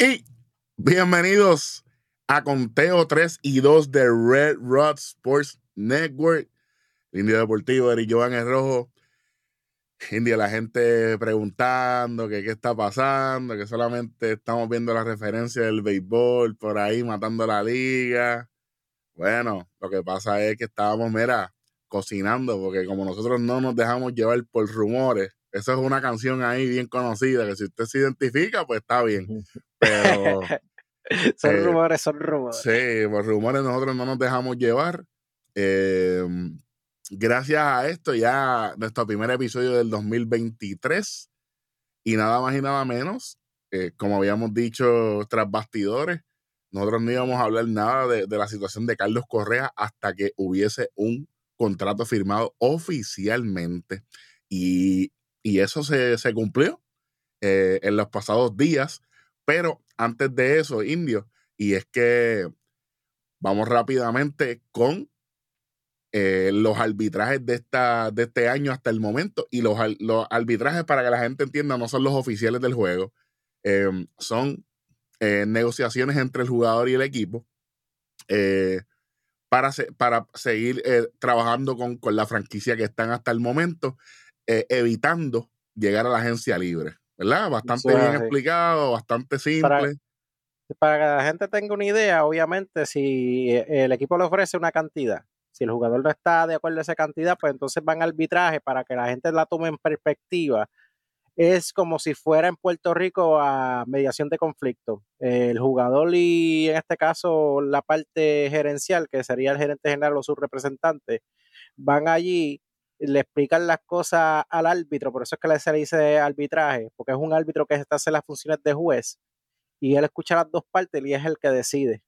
Y bienvenidos a Conteo 3 y 2 de Red Rod Sports Network. Indio Deportivo, Eric Joan el Rojo. India, la gente preguntando que qué está pasando, que solamente estamos viendo la referencia del béisbol por ahí matando la liga. Bueno, lo que pasa es que estábamos, mira, cocinando, porque como nosotros no nos dejamos llevar por rumores, eso es una canción ahí bien conocida, que si usted se identifica, pues está bien. Pero. son eh, rumores, son rumores. Sí, por rumores nosotros no nos dejamos llevar. Eh, gracias a esto, ya nuestro primer episodio del 2023. Y nada más y nada menos, eh, como habíamos dicho tras bastidores, nosotros no íbamos a hablar nada de, la situación de Carlos Correa hasta que hubiese un contrato firmado oficialmente. Y, eso se, cumplió eh, en los pasados días. Pero antes de eso, Indio, y es que vamos rápidamente con eh, los arbitrajes de, esta, de este año hasta el momento. Y los, los arbitrajes, para que la gente entienda, no son los oficiales del juego. Em, son eh, negociaciones entre el jugador y el equipo para, para seguir trabajando con, con, la franquicia que están hasta el momento, evitando llegar a la agencia libre. ¿Verdad? Bastante bien explicado, bastante simple. para que la gente tenga una idea, obviamente, si el equipo le ofrece una cantidad si el jugador no está de acuerdo a esa cantidad, pues entonces van a arbitraje para que la gente la tome en perspectiva. Es como si fuera en Puerto Rico a mediación de conflicto. El jugador y en este caso la parte gerencial, que sería el gerente general o su representante, van allí, le explican las cosas al árbitro, por eso es que se le dice arbitraje, porque es un árbitro que haciendo las funciones de juez y él escucha las dos partes y es el que decide.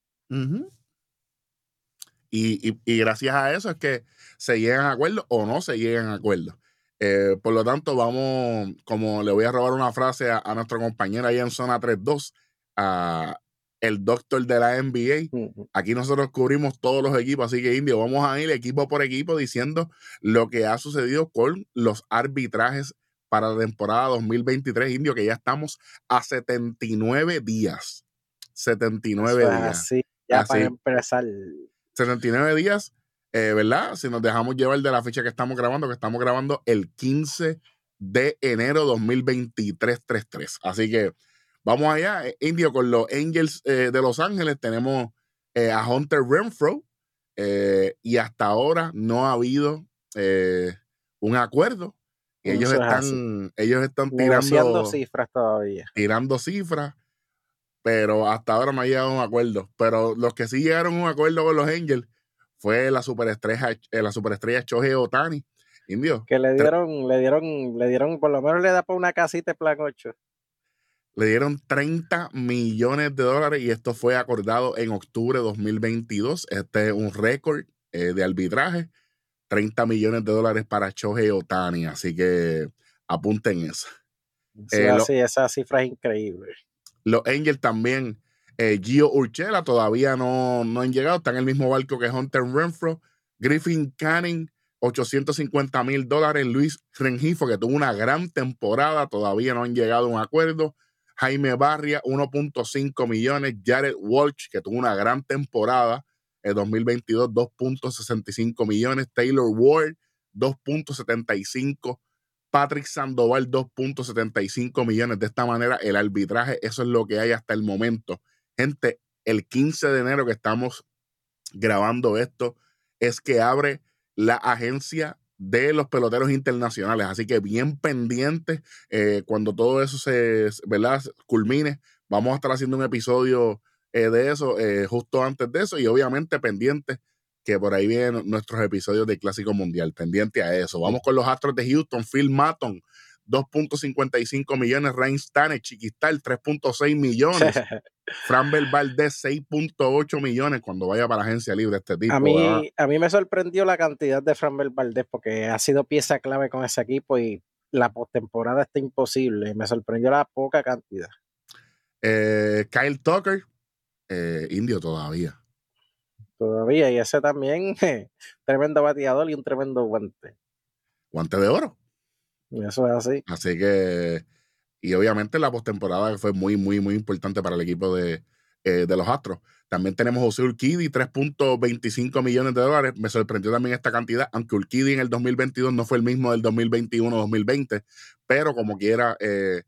Y, gracias a eso es que se llegan a acuerdos o no se llegan a acuerdos. Eh, por lo tanto, vamos, como le voy a robar una frase a, nuestra compañera ahí en zona 3-2, a el doctor de la NBA. Aquí nosotros cubrimos todos los equipos, así que Indio, vamos a ir equipo por equipo diciendo lo que ha sucedido con los arbitrajes para la temporada 2023, Indio, que ya estamos a 79 días. 79 días. Sí, ya para empezar. 79 días, eh, ¿verdad? Si nos dejamos llevar de la fecha que estamos grabando, que estamos grabando el 15 de enero 2023, 33. Así que vamos allá, eh, Indio, con los Angels eh, de Los Ángeles. Tenemos a Hunter Renfro y hasta ahora no ha habido un acuerdo. ellos están, ellos están tirando cifras todavía. Tirando cifras pero hasta ahora no ha llegado a un acuerdo. Pero los que sí llegaron a un acuerdo con los Angels fue la superestrella, eh, la superestrella Choje Otani. Indio. Que le dieron, le dieron, le dieron, por lo menos le da por una casita de plan 8. Le dieron 30 millones de dólares y esto fue acordado en octubre de 2022. Este es un récord eh, de arbitraje. 30 millones de dólares para Choje Otani. Así que apunten eso. Sí, eh, esa cifra es increíble. Los Angels también, eh, Gio Urchela todavía no, no, han llegado, están en el mismo barco que Hunter Renfro. Griffin Canning, 850 mil dólares. Luis Rengifo, que tuvo una gran temporada, todavía no han llegado a un acuerdo. Jaime Barria, 1.5 millones. Jared Walsh, que tuvo una gran temporada en 2022, 2.65 millones. Taylor Ward, 2.75 Patrick Sandoval 2.75 millones. De esta manera, el arbitraje, eso es lo que hay hasta el momento. Gente, el 15 de enero que estamos grabando esto, es que abre la agencia de los peloteros internacionales. Así que bien pendientes eh, cuando todo eso se, ¿verdad? culmine. Vamos a estar haciendo un episodio eh, de eso eh, justo antes de eso y obviamente pendientes que por ahí vienen nuestros episodios de Clásico Mundial, pendiente a eso. Vamos con los Astros de Houston, Phil Maton, 2.55 millones, Rain Stanek, Chiquistal, 3.6 millones, Framber Valdez, 6.8 millones cuando vaya para la agencia libre este tipo. A mí, a mí me sorprendió la cantidad de Framber Valdez porque ha sido pieza clave con ese equipo y la postemporada está imposible. Me sorprendió la poca cantidad. Eh, Kyle Tucker, eh, indio todavía todavía. Y ese también, tremendo bateador y un tremendo guante. Guante de oro. Eso es así. Así que Y obviamente la postemporada fue muy, muy, muy importante para el equipo de, eh, de los Astros. También tenemos José Urquidi, 3.25 millones de dólares. Me sorprendió también esta cantidad, aunque Urquidi en el 2022 no fue el mismo del 2021-2020, pero como quiera, eh,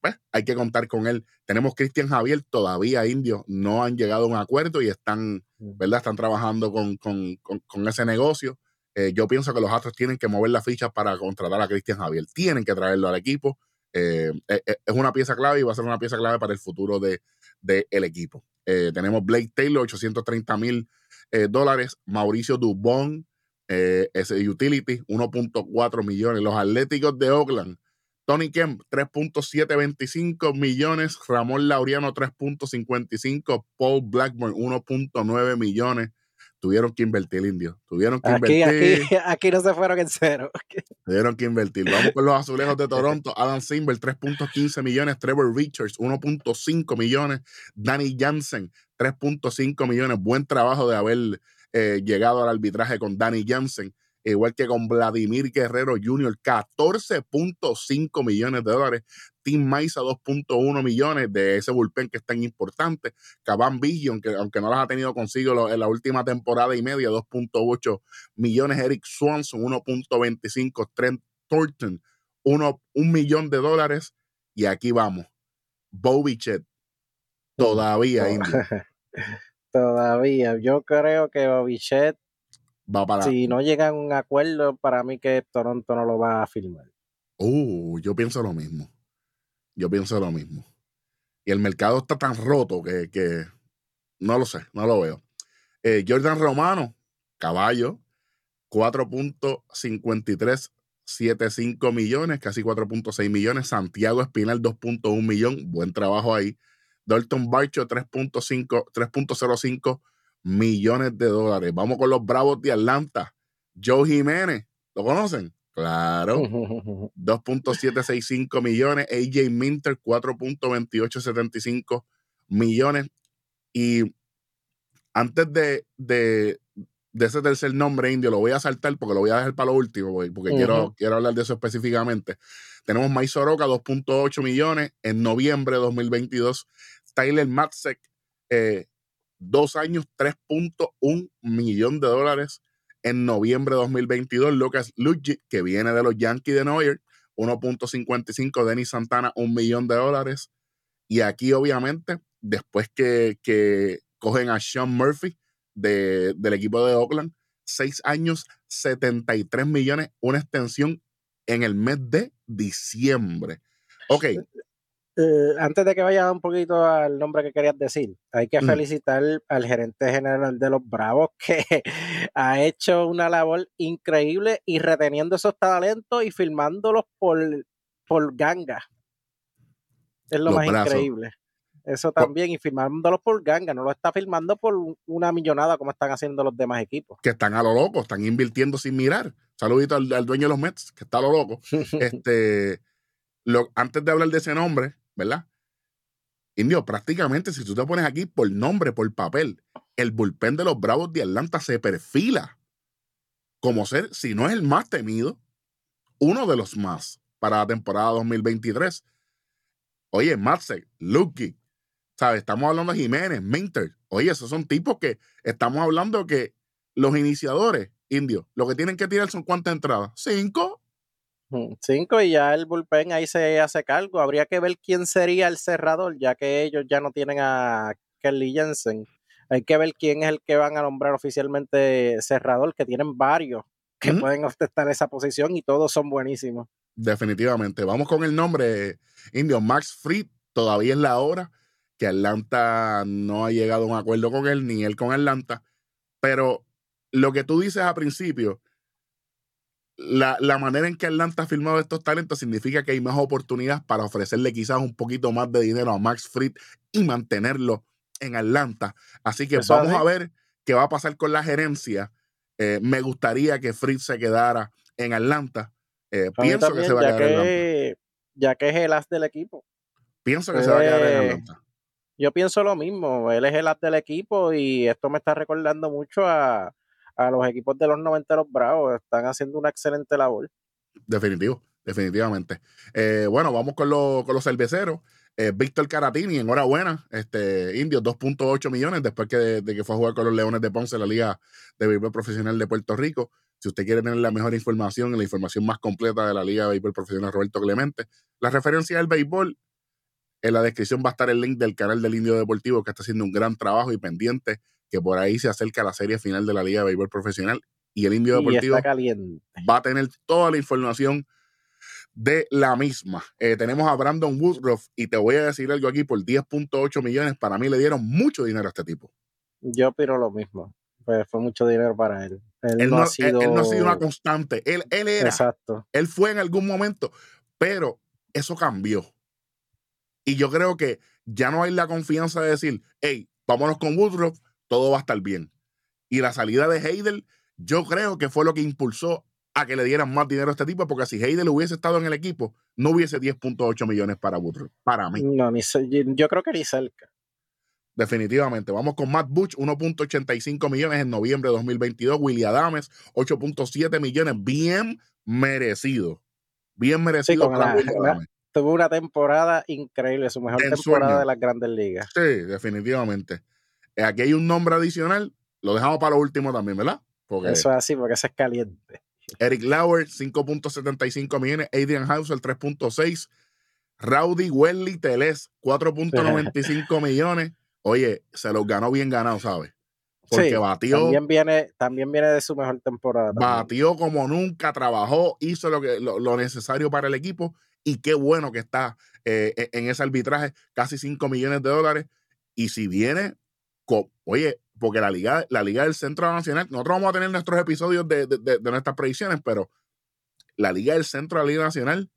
pues hay que contar con él. Tenemos Cristian Javier, todavía indios, no han llegado a un acuerdo y están, mm. ¿verdad? Están trabajando con, ese negocio. Eh, yo pienso que los Astros tienen que mover las fichas para contratar a Cristian Javier. Tienen que traerlo al equipo. Eh, eh, es una pieza clave y va a ser una pieza clave para el futuro del de, equipo. tenemos Blake Taylor, 830 mil dólares. Mauricio Dubón, ese utility, 1.4 millones. Los Atléticos de Oakland, Tony Kemp, 3.725 millones. Ramón Laureano, 3.55. Paul Blackburn, 1.9 millones. Tuvieron que invertir, indio. Tuvieron que aquí, invertir. Aquí, aquí no se fueron en cero. Tuvieron que invertir. Vamos con los azulejos de Toronto. Adam Simber, 3.15 millones. Trevor Richards, 1.5 millones. Danny Jansen, 3.5 millones. Buen trabajo de haber eh, llegado al arbitraje con Danny Jansen igual que con Vladimir Guerrero Jr., 14.5 millones de dólares. Tim Maiza, 2.1 millones de ese bullpen que es tan importante. Caban Vision, que aunque no las ha tenido consigo en la última temporada y media, 2.8 millones. Eric Swanson, 1.25. Trent Thornton, 1 un millón de dólares. Y aquí vamos. Bobichet, todavía. todavía. Yo creo que Bobichet si no llegan a un acuerdo, para mí que Toronto no lo va a firmar. Uh, yo pienso lo mismo. Yo pienso lo mismo. Y el mercado está tan roto que, no lo sé, no lo veo. Eh, Jordan Romano, caballo, 4.5375 millones, casi 4.6 millones. Santiago Espinal, 2.1 millón. Buen trabajo ahí. Dalton Barcho, 3.5, 3.05 millones de dólares. Vamos con los Bravos de Atlanta. Joe Jiménez, ¿lo conocen? Claro. 2.765 millones. AJ Minter, 4.2875 millones. Y antes de, de, ese tercer nombre indio, lo voy a saltar porque lo voy a dejar para lo último, porque quiero, quiero hablar de eso específicamente. Tenemos Mike Soroka, 2.8 millones en noviembre de 2022. Tyler Matzek, eh, dos años, 3.1 millón de dólares en noviembre de 2022. Lucas Luigi, que viene de los Yankees de New York, 1.55. Denis Santana, un millón de dólares. Y aquí, obviamente, después que, que cogen a Sean Murphy del equipo de Oakland, seis años, 73 millones, una extensión en el mes de diciembre. Ok, eh, antes de que vaya un poquito al nombre que querías decir, hay que mm. felicitar al gerente general de los Bravos que ha hecho una labor increíble y reteniendo esos talentos y filmándolos por, por ganga. Es lo más increíble. Eso también, y filmándolos por ganga, no lo está filmando por una millonada como están haciendo los demás equipos. Que están a lo loco, están invirtiendo sin mirar. Saludito al, dueño de los Mets, que está a lo loco. este, lo, antes de hablar de ese nombre, ¿verdad? Indio, prácticamente si tú te pones aquí por nombre, por papel, el bullpen de los Bravos de Atlanta se perfila como ser, si no es el más temido, uno de los más para la temporada 2023. Oye, Matsek, Lucky, ¿sabes? Estamos hablando de Jiménez, Minter. Oye, esos son tipos que estamos hablando que los iniciadores, Indio, lo que tienen que tirar son cuántas entradas? Cinco. Cinco y ya el bullpen ahí se hace cargo. Habría que ver quién sería el cerrador, ya que ellos ya no tienen a Kelly Jensen. Hay que ver quién es el que van a nombrar oficialmente cerrador, que tienen varios que pueden ostentar esa posición y todos son buenísimos. Definitivamente. Vamos con el nombre indio. Max Fried, todavía es la hora que Atlanta no ha llegado a un acuerdo con él, ni él con Atlanta. Pero lo que tú dices a principio, la, manera en que Atlanta ha firmado estos talentos significa que hay más oportunidades para ofrecerle quizás un poquito más de dinero a Max Fried y mantenerlo en Atlanta. Así que vamos a ver qué va a pasar con la gerencia. Eh, me gustaría que Fried se quedara en Atlanta. Eh, pienso que se va a quedar en Atlanta. Ya que es el as del equipo. Pienso que se va a quedar en pues, Atlanta. Yo pienso lo mismo. Él es el as del equipo y esto me está recordando mucho a a los equipos de los noventeros bravos. Están haciendo una excelente labor. Definitivo, definitivamente. Eh, bueno, vamos con, con los cerveceros. Eh, Víctor Caratini, enhorabuena, este, Indios, 2.8 millones después que, de, que fue a jugar con los Leones de Ponce en la Liga de Béisbol Profesional de Puerto Rico. Si usted quiere tener la mejor información y la información más completa de la Liga de Béisbol Profesional Roberto Clemente, la referencia del béisbol, en la descripción va a estar el link del canal del Indio Deportivo que está haciendo un gran trabajo y pendiente que por ahí se acerca la serie final de la Liga de Béisbol Profesional y el Indio Deportivo va a tener toda la información de la misma. Eh, tenemos a Brandon Woodruff y te voy a decir algo aquí, por 10.8 millones, para mí le dieron mucho dinero a este tipo. Yo opino lo mismo. Pues fue mucho dinero para él. Él, no, ha sido... Él, no, ha sido... una constante. Él, él era. Exacto. Él fue en algún momento, pero eso cambió. Y yo creo que ya no hay la confianza de decir, hey, vámonos con Woodruff, todo va a estar bien. Y la salida de Heidel, yo creo que fue lo que impulsó a que le dieran más dinero a este tipo, porque si Heidel hubiese estado en el equipo, no hubiese 10.8 millones para Woodruff, para mí. No, ni, yo creo que ni cerca. Definitivamente. Vamos con Matt Butch, 1.85 millones en noviembre de 2022. William Adames, 8.7 millones. Bien merecido. Bien merecido Tuvo una temporada increíble, su mejor temporada de las grandes ligas. Sí, definitivamente. Aquí hay un nombre adicional. Lo dejamos para lo último también, ¿verdad? Porque... Eso es así, porque ese es caliente. Eric Lauer, 5.75 millones. Adrian Hauser, 3.6. Rowdy Welly Teles, 4.95 millones. Oye, se los ganó bien ganado, ¿sabes? Porque batió. También viene, también viene de su mejor temporada. Batió como nunca, trabajó, hizo lo, que, lo, necesario para el equipo. Y qué bueno que está eh, e, en ese arbitraje, casi 5 millones de dólares. Y si viene, oye, porque la Liga, la Liga del Centro Nacional, nosotros vamos a tener nuestros episodios de, nuestras predicciones, pero la Liga del Centro de la Liga Nacional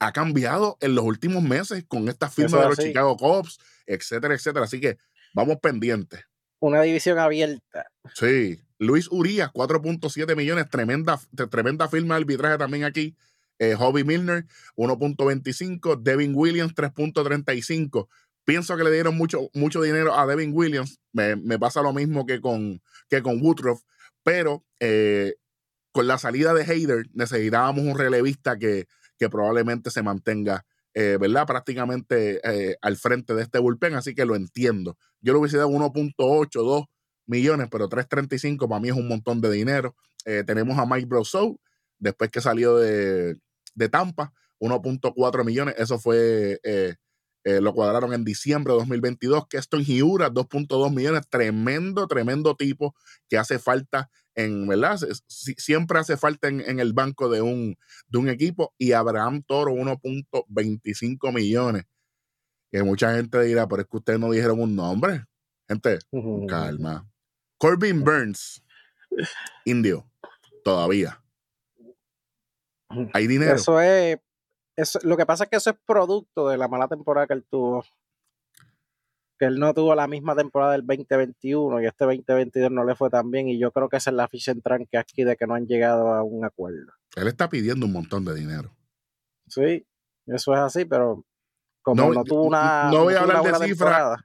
ha cambiado en los últimos meses con esta firma de los Chicago Cubs, etcétera, etcétera. Así que vamos pendientes. Una división abierta. Sí. Luis Urias, 4.7 millones, tremenda, tremenda firma de arbitraje también aquí. Eh, Hobby Milner, 1.25. Devin Williams, 3.35. Pienso que le dieron mucho, mucho dinero a Devin Williams. Me, pasa lo mismo que con, que con Woodruff. Pero eh, con la salida de Hayder necesitábamos un relevista que, que probablemente se mantenga, eh, ¿verdad? Prácticamente eh, al frente de este bullpen. Así que lo entiendo. Yo le hubiese dado 1.8, 2 millones, pero 3.35 para mí es un montón de dinero. tenemos a Mike Brousseau, después que salió de, de Tampa, 1.4 millones. Eso fue eh, lo cuadraron en diciembre de 2022. Keston Hiura, 2.2 millones. Tremendo, tremendo tipo que hace falta en, ¿verdad? siempre hace falta en, el banco de un, de un equipo. Y Abraham Toro, 1.25 millones. Que mucha gente dirá, pero es que ustedes no dijeron un nombre. Gente, calma. Corbin Burns, indio, todavía. Hay dinero. Eso es lo que pasa es que eso es producto de la mala temporada que él tuvo. Que él no tuvo la misma temporada del 2021 y este 2022 no le fue tan bien. Y yo creo que esa es la ficha en tranque aquí de que no han llegado a un acuerdo. Él está pidiendo un montón de dinero. Sí, eso es así, pero como no, tuvo una. No voy a hablar de cifras.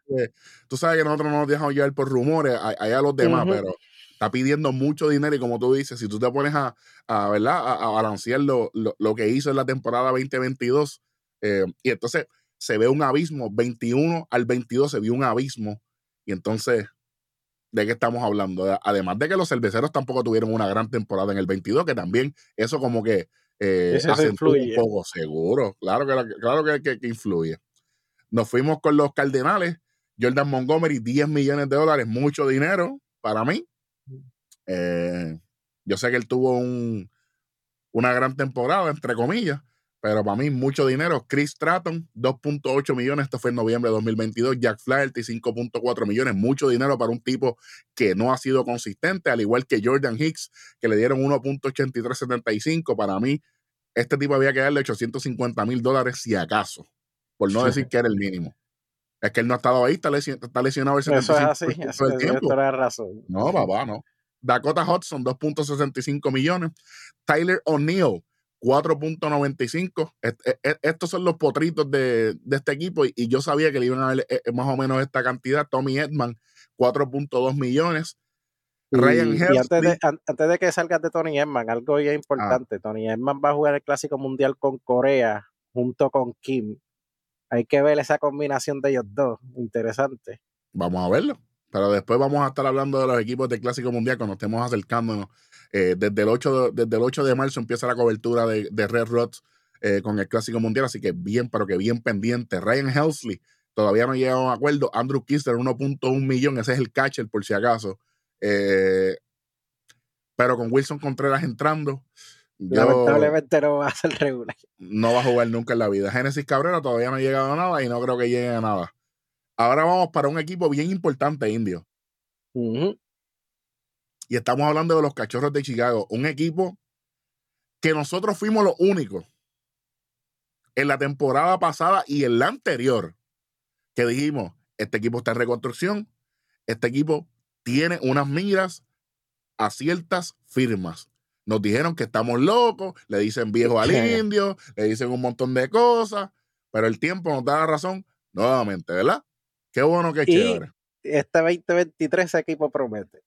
Tú sabes que nosotros no nos dejamos llevar por rumores, allá los demás, pero está pidiendo mucho dinero y como tú dices, si tú te pones a, a ¿verdad? A, balancear lo, lo, que hizo en la temporada 2022 eh, y entonces se ve un abismo, 21 al 22 se vio un abismo y entonces, ¿de qué estamos hablando? Además de que los cerveceros tampoco tuvieron una gran temporada en el 22, que también eso como que eh, un poco seguro, claro que, claro que, que, que influye. Nos fuimos con los Cardenales, Jordan Montgomery, 10 millones de dólares, mucho dinero para mí. Eh, yo sé que él tuvo un, una gran temporada, entre comillas, pero para mí mucho dinero. Chris Stratton, 2.8 millones, esto fue en noviembre de 2022. Jack Flaherty, 5.4 millones, mucho dinero para un tipo que no ha sido consistente, al igual que Jordan Hicks, que le dieron 1.8375. Para mí, este tipo había que darle 850 mil dólares si acaso, por no decir que era el mínimo. Es que él no ha estado ahí, está, lesionado el 75% Eso es así, del tiempo. razón. No, papá, no. Dakota Hudson, 2.65 millones. Tyler O'Neill, 4.95. estos son los potritos de, este equipo y, yo sabía que le iban a dar eh, más o menos esta cantidad. Tommy Edman, 4.2 millones. Ryan Y, y antes, de, an- antes de que salgas de Tony Edman, algo ya importante. Tony Edman va a jugar el Clásico Mundial con Corea junto con Kim. Hay que ver esa combinación de ellos dos. Interesante. Vamos a verlo. Pero después vamos a estar hablando de los equipos del Clásico Mundial cuando estemos acercándonos. Eh, desde, el 8 de, desde el 8 de marzo empieza la cobertura de, de Red Rods eh, con el Clásico Mundial, así que bien, pero que bien pendiente. Ryan Helsley, todavía no llega a un acuerdo. Andrew Kister, 1.1 millón, ese es el catcher por si acaso. Eh, pero con Wilson Contreras entrando, Lamentablemente no va a ser regular. no va a jugar nunca en la vida. Génesis Cabrera todavía no ha llegado a nada y no creo que llegue a nada. Ahora vamos para un equipo bien importante, Indio. Y estamos hablando de los Cachorros de Chicago, un equipo que nosotros fuimos los únicos en la temporada pasada y en la anterior que dijimos, este equipo está en reconstrucción, este equipo tiene unas miras a ciertas firmas. Nos dijeron que estamos locos, le dicen viejo al indio, le dicen un montón de cosas, pero el tiempo nos da la razón nuevamente, ¿verdad? Qué bueno, qué Y- chévere. Este 2023 ese equipo promete.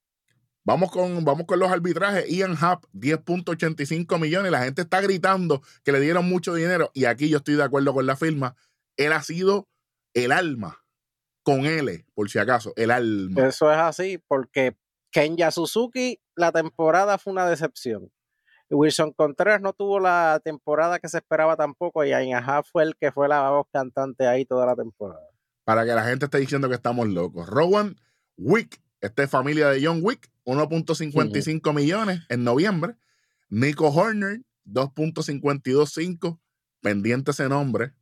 Vamos con, vamos con los arbitrajes. Ian Happ, 10.85 millones. La gente está gritando que le dieron mucho dinero. Y aquí yo estoy de acuerdo con la firma. Él ha sido el alma. Con L, por si acaso. El alma. Eso es así porque Kenya Suzuki, la temporada fue una decepción. Wilson Contreras no tuvo la temporada que se esperaba tampoco y Ainaha fue el que fue la voz cantante ahí toda la temporada. Para que la gente esté diciendo que estamos locos. Rowan Wick, esta es familia de John Wick, 1.55 millones en noviembre. Nico Horner, 2.525. Pendiente ese nombre.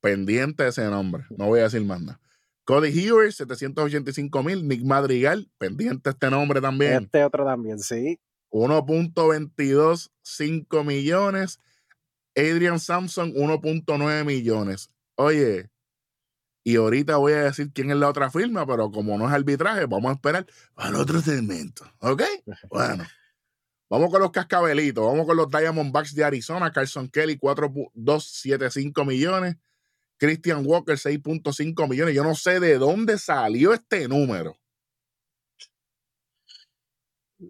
Pendiente ese nombre. No voy a decir más nada. Cody Hewer, 785 mil. Nick Madrigal, pendiente este nombre también. Este otro también, sí. 1.225 millones. Adrian Sampson, 1.9 millones. Oye, y ahorita voy a decir quién es la otra firma, pero como no es arbitraje, vamos a esperar para otro segmento. ¿Ok? Bueno. Vamos con los cascabelitos. Vamos con los Diamondbacks de Arizona. Carson Kelly, 4.275 millones. Christian Walker, 6.5 millones. Yo no sé de dónde salió este número.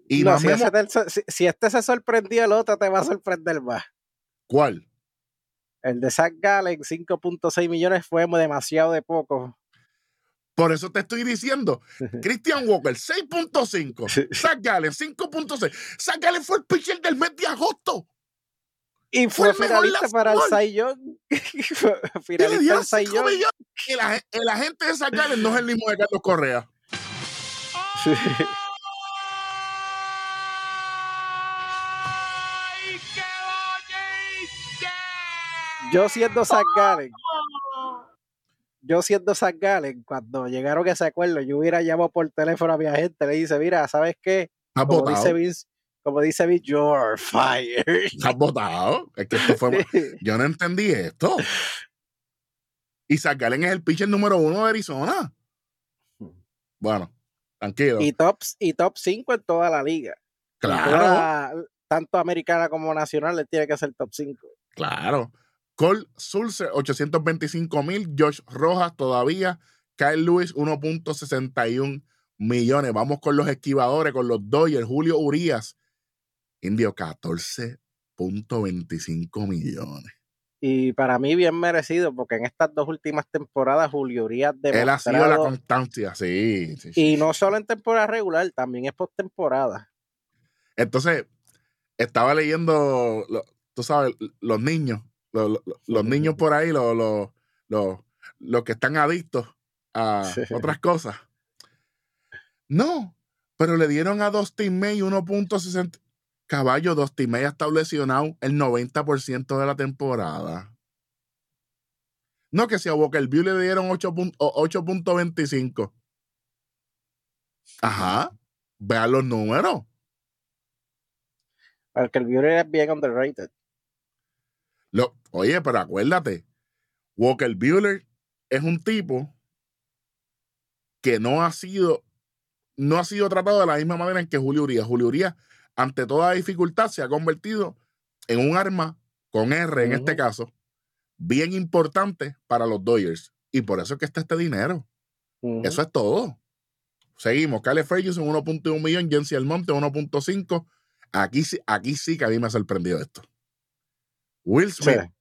Y No, te- si- si este se sorprendió, el otro te va a sorprender más. ¿Cuál? El de Zach Gallen, 5.6 millones, fue demasiado de poco. Por eso te estoy diciendo, Christian Walker, 6.5. Zach Gallen, 5.6. Zach Gallen fue el pitcher del mes de agosto. Y Fue fue el mejor finalista para el Y le finalista dieron del Cy 5 Young. millones. El, ag- el agente de Zach Gallen no es el mismo de Carlos Correa. Sí. Yo siendo Zach Gallen, yo siendo Zach Gallen, cuando llegaron a ese acuerdo, yo hubiera llamado por teléfono a mi agente, le dice, mira, ¿sabes qué? Como votado. dice Vince, como dice Vince, you're fired. Has votado. Es que esto fue. Yo no entendí esto. Y Zach Gallen es el pitcher número uno de Arizona. Bueno, tranquilo. y top y top 5 en toda la liga. Claro. toda- tanto americana como nacional, le tiene que ser top 5. Claro. Cole Sulcer, 825 mil. Josh Rojas todavía. Kyle Lewis, 1.61 millones. Vamos con los esquivadores, con los Dodgers. Julio Urias, Indio, 14.25 millones. Y para mí bien merecido, porque en estas dos últimas temporadas Julio Urias Él ha sido la demostrado, constancia, sí. sí, sí, y no solo en temporada regular, también es postemporada. Entonces, estaba leyendo, lo- tú sabes, los niños, lo- lo- los niños por ahí, los, los, los, que están adictos a Sí. otras cosas. No, pero le dieron a Dustin May 1.60. Caballo, Dustin May ha estado lesionado el 90% de la temporada. No, que si a Walker View le dieron 8 pun- o 8.25. Ajá, vean los números. El Buehler es bien underrated. Lo- oye, pero acuérdate, Walker Bueller es un tipo que no ha sido, no ha sido tratado de la misma manera en que Julio Urias. Julio Urias, ante toda dificultad, se ha convertido en un arma con R en este caso, bien importante para los Dodgers. Y por eso es que está este dinero. Eso es todo. seguimos. Kyle Ferguson, 1.1 millón. Jensi Almonte, 1.5. Aquí, sí- aquí sí que a mí me ha sorprendido esto. Will Sí. Smith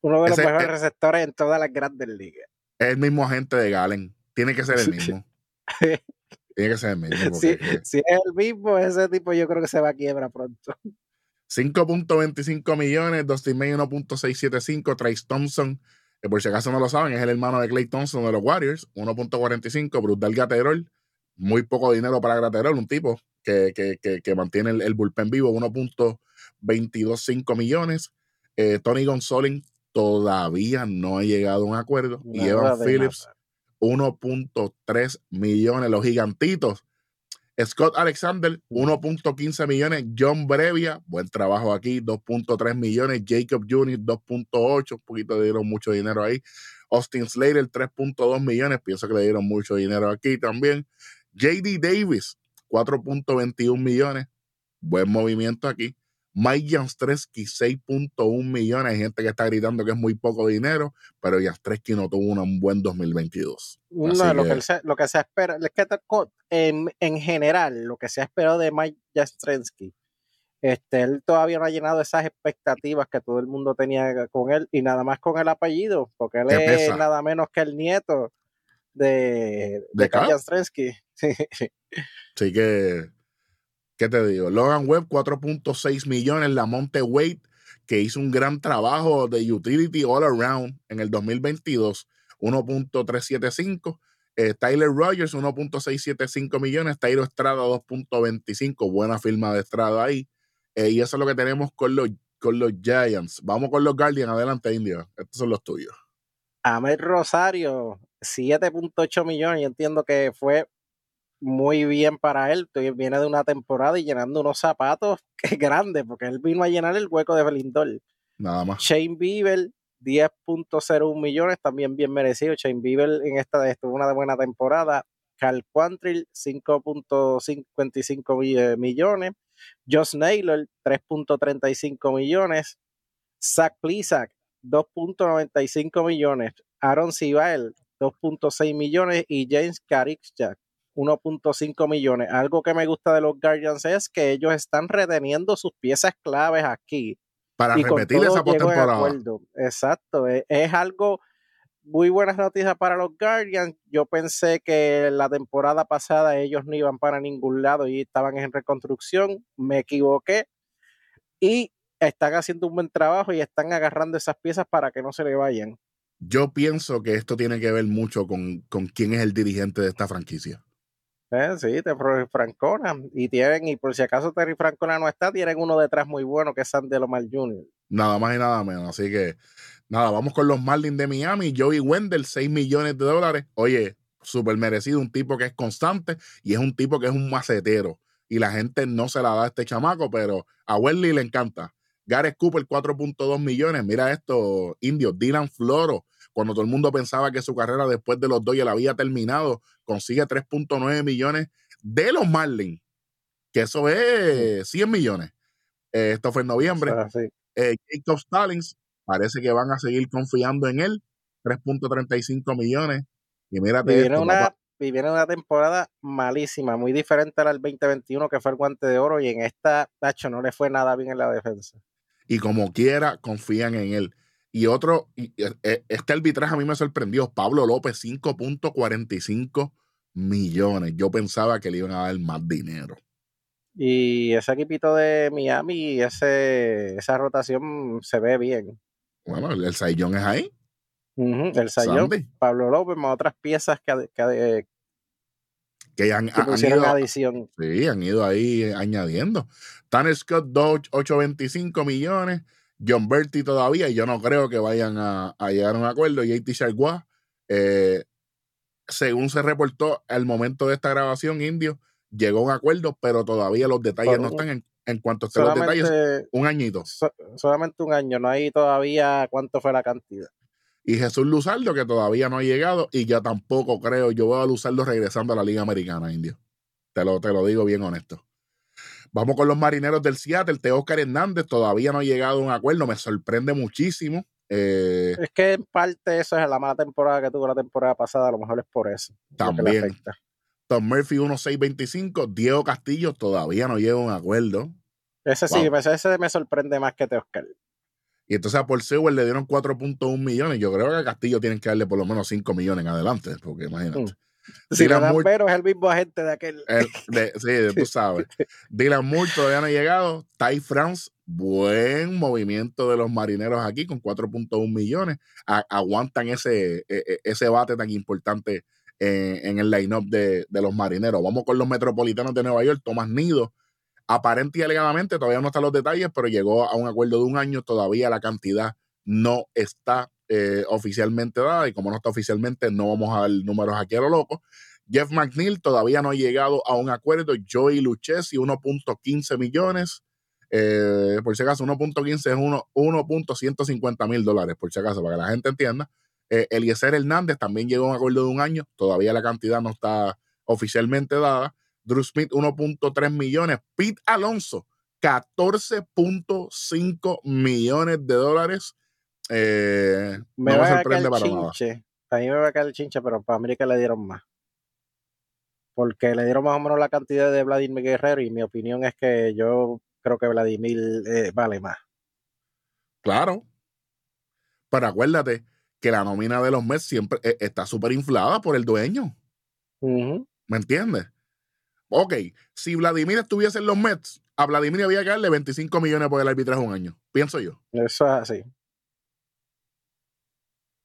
Uno de los Ese- mejores eh, receptores en todas las grandes ligas. es el mismo agente de Galen. Tiene que ser el mismo. Tiene que ser el mismo. Si, es que- si es el mismo, ese tipo yo creo que se va a quiebra pronto. 5.25 millones, Dustin May 1.675, Trace Thompson, que por si acaso no lo saben, es el hermano de Clay Thompson de los Warriors, 1.45, Brutal Gaterol, muy poco dinero para Gaterol, un tipo que, que, que, que mantiene el, el bullpen vivo, 1.225 millones. Eh, Tony Gonsolin todavía no ha llegado a un acuerdo. y Evan Phillips, nada. 1.3 millones, los gigantitos. Scott Alexander, 1.15 millones. John Brevia, buen trabajo aquí, 2.3 millones. Jacob Jr., 2.8, un poquito le dieron mucho dinero ahí. Austin Slater, 3.2 millones, pienso que le dieron mucho dinero aquí también. JD Davis, 4.21 millones, buen movimiento aquí. Mike Janstreski, 6.1 millones. Hay gente que está gritando que es muy poco dinero, pero Janstreski no tuvo un buen 2022. No, Así lo, que se, lo que se espera, es que en, en general, lo que se ha esperado de Mike Jastrensky, este, él todavía no ha llenado esas expectativas que todo el mundo tenía con él, y nada más con el apellido, porque él ¿Qué es pesa? nada menos que el nieto de, ¿De de? Jastrensky. Así que, ¿qué te digo? Logan Webb, 4.6 millones. Lamonte Wade, que hizo un gran trabajo de utility all around en el 2022, 1.375. Eh, Tyler Rogers, 1.675 millones. Tyro Estrada, 2.25. Buena firma de Estrada ahí. Eh, y eso es lo que tenemos con los, con los Giants. Vamos con los Guardians. Adelante, Indio. Estos son los tuyos. Ahmed Rosario, 7.8 millones, yo entiendo que fue muy bien para él, viene de una temporada y llenando unos zapatos que grandes, porque él vino a llenar el hueco de Belindor. Nada más. Shane Bieber, 10.01 millones, también bien merecido. Shane Bieber en esta estuvo una buena temporada. Cal Quantrill, 5.55 mi- eh, millones. Josh Naylor, 3.35 millones. Zach Plisak, 2.95 millones. Aaron Sibael, 2.6 millones. Y James Carrickjack, 1.5 millones. Algo que me gusta de los Guardians es que ellos están reteniendo sus piezas claves aquí Para y repetir esa postemporada. Exacto, e- es, algo muy buenas noticias para los Guardians. Yo pensé que la temporada pasada ellos no iban para ningún lado y estaban en reconstrucción. Me equivoqué y están haciendo un buen trabajo y están agarrando esas piezas para que no se le vayan. Yo pienso que esto tiene que ver mucho con, con quién es el dirigente de esta franquicia. Eh, sí, Terry Francona. Y tienen, y por si acaso Terry Francona no está, tienen uno detrás muy bueno que es Sandy Lomar Jr. Nada más y nada menos. Así que, nada, vamos con los Marlins de Miami. Joey Wendell, 6 millones de dólares. Oye, súper merecido. Un tipo que es constante y es un tipo que es un macetero. Y la gente no se la da a este chamaco, pero a Wendy le encanta. Gareth Cooper, 4.2 millones. Mira esto, indio. Dylan Floro, cuando todo el mundo pensaba que su carrera después de los Dodgers había terminado, consigue 3.9 millones de los Marlins. Que eso es 100 millones. Eh, esto fue en noviembre. O sea, sí. Eh, Jacob Stallings, parece que van a seguir confiando en él. 3.35 millones. Y mírate viene, esto, una, viene una temporada malísima, muy diferente a la del 2021 que fue el guante de oro y en esta, Tacho, no le fue nada bien en la defensa. Y como quiera, confían en él. Y otro, y, eh, este arbitraje a mí me sorprendió. Pablo López, 5.45 millones. Yo pensaba que le iban a dar más dinero. Y ese equipito de Miami, ese, esa rotación se ve bien. Bueno, el, Saiyón es ahí. El Sayón, Pablo López, más otras piezas que, que, ade- que han, que han ido, adición. Sí, han ido ahí eh, añadiendo. Tanner Scott, 2, 825 millones. John Bertie todavía, y yo no creo que vayan a, a llegar a un acuerdo. JT Chargois, eh, según se reportó al momento de esta grabación, Indio llegó a un acuerdo, pero todavía los detalles no están en, en cuanto estén los detalles. Un añito. so- solamente un año, no hay todavía cuánto fue la cantidad. Y Jesús Luzardo, que todavía no ha llegado, y yo tampoco creo, yo veo a Luzardo regresando a la Liga Americana, Indio. Te lo, te lo digo bien honesto. Vamos con los marineros del Seattle. Teóscar Hernández todavía no ha llegado a un acuerdo. Me sorprende muchísimo. Eh, Es que en parte eso es la mala temporada que tuvo la temporada pasada, a lo mejor es por eso. También. Tom Murphy 1.625. Diego Castillo todavía no llega a un acuerdo. Ese sí, Wow. ese, me sorprende más que te Oscar. Y entonces a Paul Sewell le dieron 4.1 millones. Yo creo que a Castillo tienen que darle por lo menos 5 millones en adelante, porque imagínate. Mm. Dylan Moore- pero es el mismo agente de aquel. El- de- sí, tú sabes. Dylan Moore todavía no ha llegado. Ty France, buen movimiento de los marineros aquí con 4.1 millones. A- aguantan ese, e- e- ese bate tan importante en, en el line-up de, de los marineros. Vamos con los metropolitanos de Nueva York. Tomás Nido, aparente y alegadamente, todavía no están los detalles, pero llegó a un acuerdo de un año. Todavía la cantidad no está eh, oficialmente dada y como no está oficialmente, no vamos a dar números aquí a lo loco. Jeff McNeil todavía no ha llegado a un acuerdo. Joey Lucchesi, 1.15 millones. Eh, por si acaso, 1.15 es uno- 1.150 mil dólares, por si acaso, para que la gente entienda. Eh, Eliezer Hernández también llegó a un acuerdo de un año. Todavía la cantidad no está oficialmente dada. Drew Smith, 1.3 millones. Pete Alonso, 14.5 millones de dólares. Eh, Me no me va a caer sorprende el para nada. chinche. A mí me va a caer el chinche, pero para América le dieron más. Porque le dieron más o menos la cantidad de Vladimir Guerrero y mi opinión es que yo creo que Vladimir eh, vale más. Claro. Pero acuérdate que la nómina de los Mets siempre eh, está súper inflada por el dueño. ¿Me entiendes? Ok, si Vladimir estuviese en los Mets, a Vladimir había que darle 25 millones por el arbitraje un año. Pienso yo. Eso es así.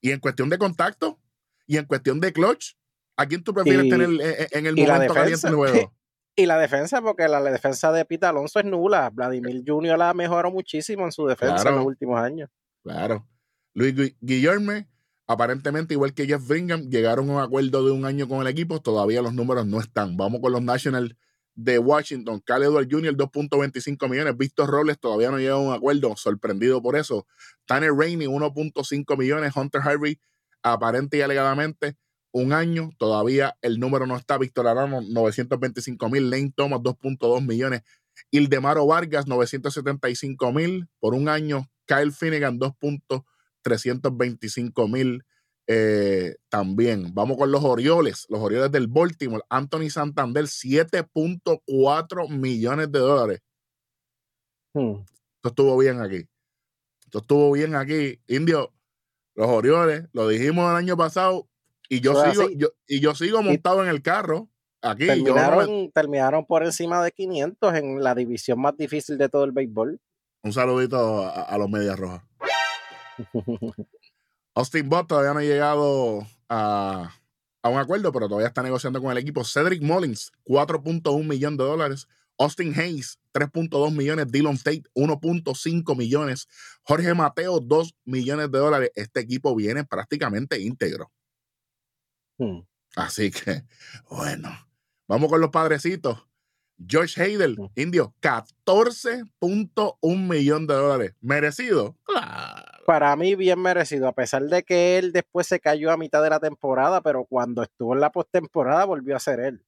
Y en cuestión de contacto, y en cuestión de clutch, ¿a quién tú prefieres Y- tener eh, en el momento caliente del juego? Y la defensa, porque la defensa de Pita Alonso es nula. Vladimir Jr. la mejoró muchísimo en su defensa Claro. en los últimos años. Claro. Luis Gui- Guillerme, aparentemente, igual que Jeff Brigham, llegaron a un acuerdo de un año con el equipo. Todavía los números no están. Vamos con los Nationals de Washington. Cal Edward Jr., 2.25 millones. Víctor Robles todavía no llega a un acuerdo. Sorprendido por eso. Tanner Rainey, 1.5 millones. Hunter Harvey, aparente y alegadamente, un año. Todavía el número no está. Víctor Arano, 925 mil. Lane Thomas, 2.2 millones. Ildemaro Vargas, 975 mil por un año. Kyle Finnegan, 2.325 mil eh, también. Vamos con los Orioles, los Orioles del Baltimore. Anthony Santander, 7.4 millones de dólares. Hmm. Esto estuvo bien aquí. Esto estuvo bien aquí. Indio, los Orioles, lo dijimos el año pasado, y yo sigo, yo, y yo sigo montado en el carro. Aquí, yo no me- Terminaron, terminaron por encima de 500 en la división más difícil de todo el béisbol. un saludito a, a los Medias Rojas. Austin Bott todavía no ha llegado a, a un acuerdo, pero todavía está negociando con el equipo. Cedric Mullins, 4.1 millón de dólares. Austin Hayes, 3.2 millones. Dylan Tate, 1.5 millones. Jorge Mateo, 2 millones de dólares. Este equipo viene prácticamente íntegro. Hmm. Así que, bueno, vamos con los padrecitos. George Heidel, Mm. indio, 14.1 millón de dólares. ¿Merecido? Claro. Para mí, bien merecido, a pesar de que él después se cayó a mitad de la temporada, pero cuando estuvo en la postemporada volvió a ser él.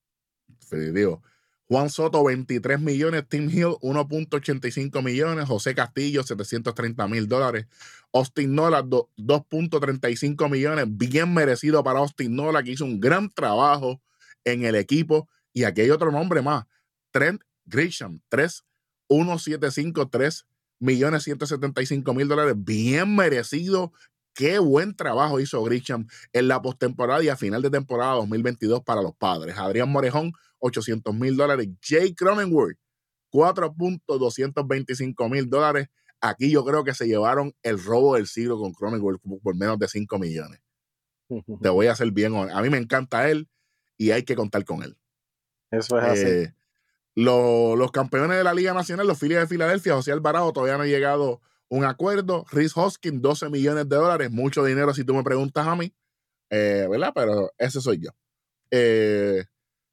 Definitivo. Juan Soto, 23 millones. Tim Hill, 1.85 millones. José Castillo, 730 mil dólares. Austin Nola, do- 2.35 millones. Bien merecido para Austin Nola, que hizo un gran trabajo en el equipo. Y aquí hay otro nombre más. Trent Grisham, 3, 1.753 millones 175 mil dólares. Bien merecido. Qué buen trabajo hizo Grisham en la postemporada y a final de temporada 2022 para los padres. Adrián Morejón, 800 mil dólares. Jay Cronenworth, 4.225 mil dólares. Aquí yo creo que se llevaron el robo del siglo con Cronenworth por menos de 5 millones. Te voy a hacer bien. A mí me encanta él y hay que contar con él. Eso es así. Eh, los campeones de la Liga Nacional, los Phillies de Filadelfia, José Alvarado, todavía no ha llegado un acuerdo. Rhys Hoskins, 12 millones de dólares, mucho dinero si tú me preguntas a mí, eh, ¿verdad? Pero ese soy yo. Eh,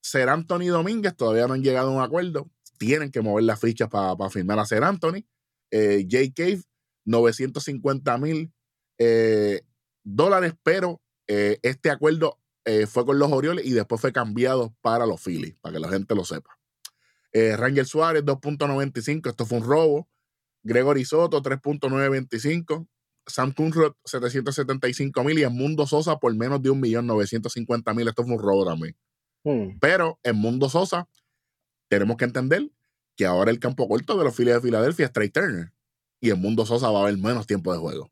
Ser Anthony Domínguez, todavía no han llegado a un acuerdo. Tienen que mover las fichas para firmar a Ser Anthony. Eh, Jay Cave, 950 mil eh, dólares, pero eh, este acuerdo fue con los Orioles y después fue cambiado para los Phillies, para que la gente lo sepa. Eh, Rangel Suárez, 2.95, esto fue un robo. Gregory Soto, 3.925. Sam Kunrod 775 mil y en Mundo Sosa por menos de 1.950.000. Esto fue un robo también. Hmm. Pero en Mundo Sosa tenemos que entender que ahora el campo corto de los Phillies de Filadelfia es Trey Turner. Y en Mundo Sosa va a haber menos tiempo de juego.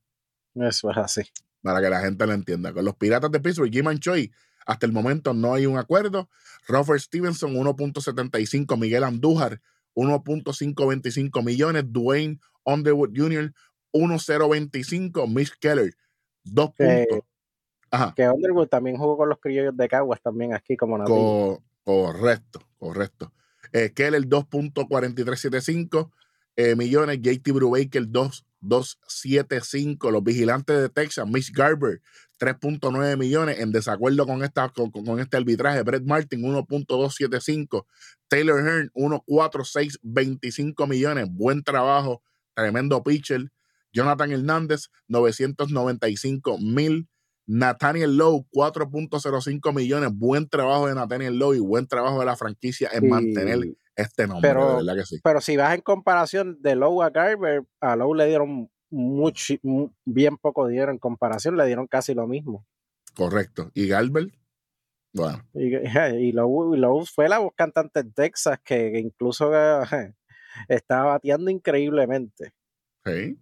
Eso es así. Para que la gente lo entienda. Con los Piratas de Pittsburgh, Jim Choi, hasta el momento no hay un acuerdo. Robert Stevenson, 1.75. Miguel Andújar, 1.525 millones. Dwayne Underwood Jr., 1.025. Mitch Keller, 2 Que- puntos. Ajá. Que Underwood también jugó con los criollos de Caguas también aquí como nativo. Co- correcto, correcto. Eh, Keller 2.4375 eh, millones, JT Brubaker 2.275, los vigilantes de Texas, Mitch Garber 3.9 millones, en desacuerdo con, esta, con, con este arbitraje, Brett Martin 1.275, Taylor Hearn 1.4625 millones, buen trabajo, tremendo pitcher, Jonathan Hernández 995 mil, Nathaniel Lowe, 4.05 millones. Buen trabajo de Nathaniel Lowe y buen trabajo de la franquicia en mantener este nombre, pero- de verdad que sí. Pero si vas en comparación de Lowe a Garber, a Lowe le dieron bien poco dinero en comparación, le dieron casi lo mismo. Correcto. Y Galbert, bueno, Y, y Lowe, fue la voz cantante en Texas que, que incluso eh, estaba bateando increíblemente. sí.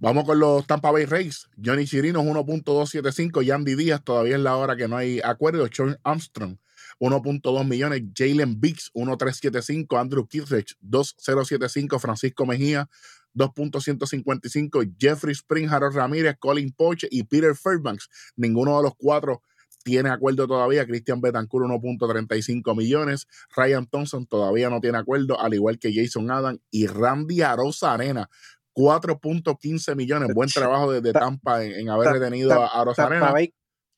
Vamos con los Tampa Bay Rays. Johnny Chirinos 1.275. Yandy Díaz, todavía es la hora que no hay acuerdo. Sean Armstrong 1.2 millones. Jalen Biggs 1.375. Andrew Kittredge 2.075. Francisco Mejía 2.155. Jeffrey Spring, Harold Ramírez, Colin Poche y Peter Fairbanks. Ninguno de los cuatro tiene acuerdo todavía. Christian Betancourt 1.35 millones. Ryan Thompson todavía no tiene acuerdo, al igual que Jason Adam y Randy Arosa Arena. 4.15 millones. Buen trabajo desde Ta- Tampa en, en haber ta- a Arosa Arena.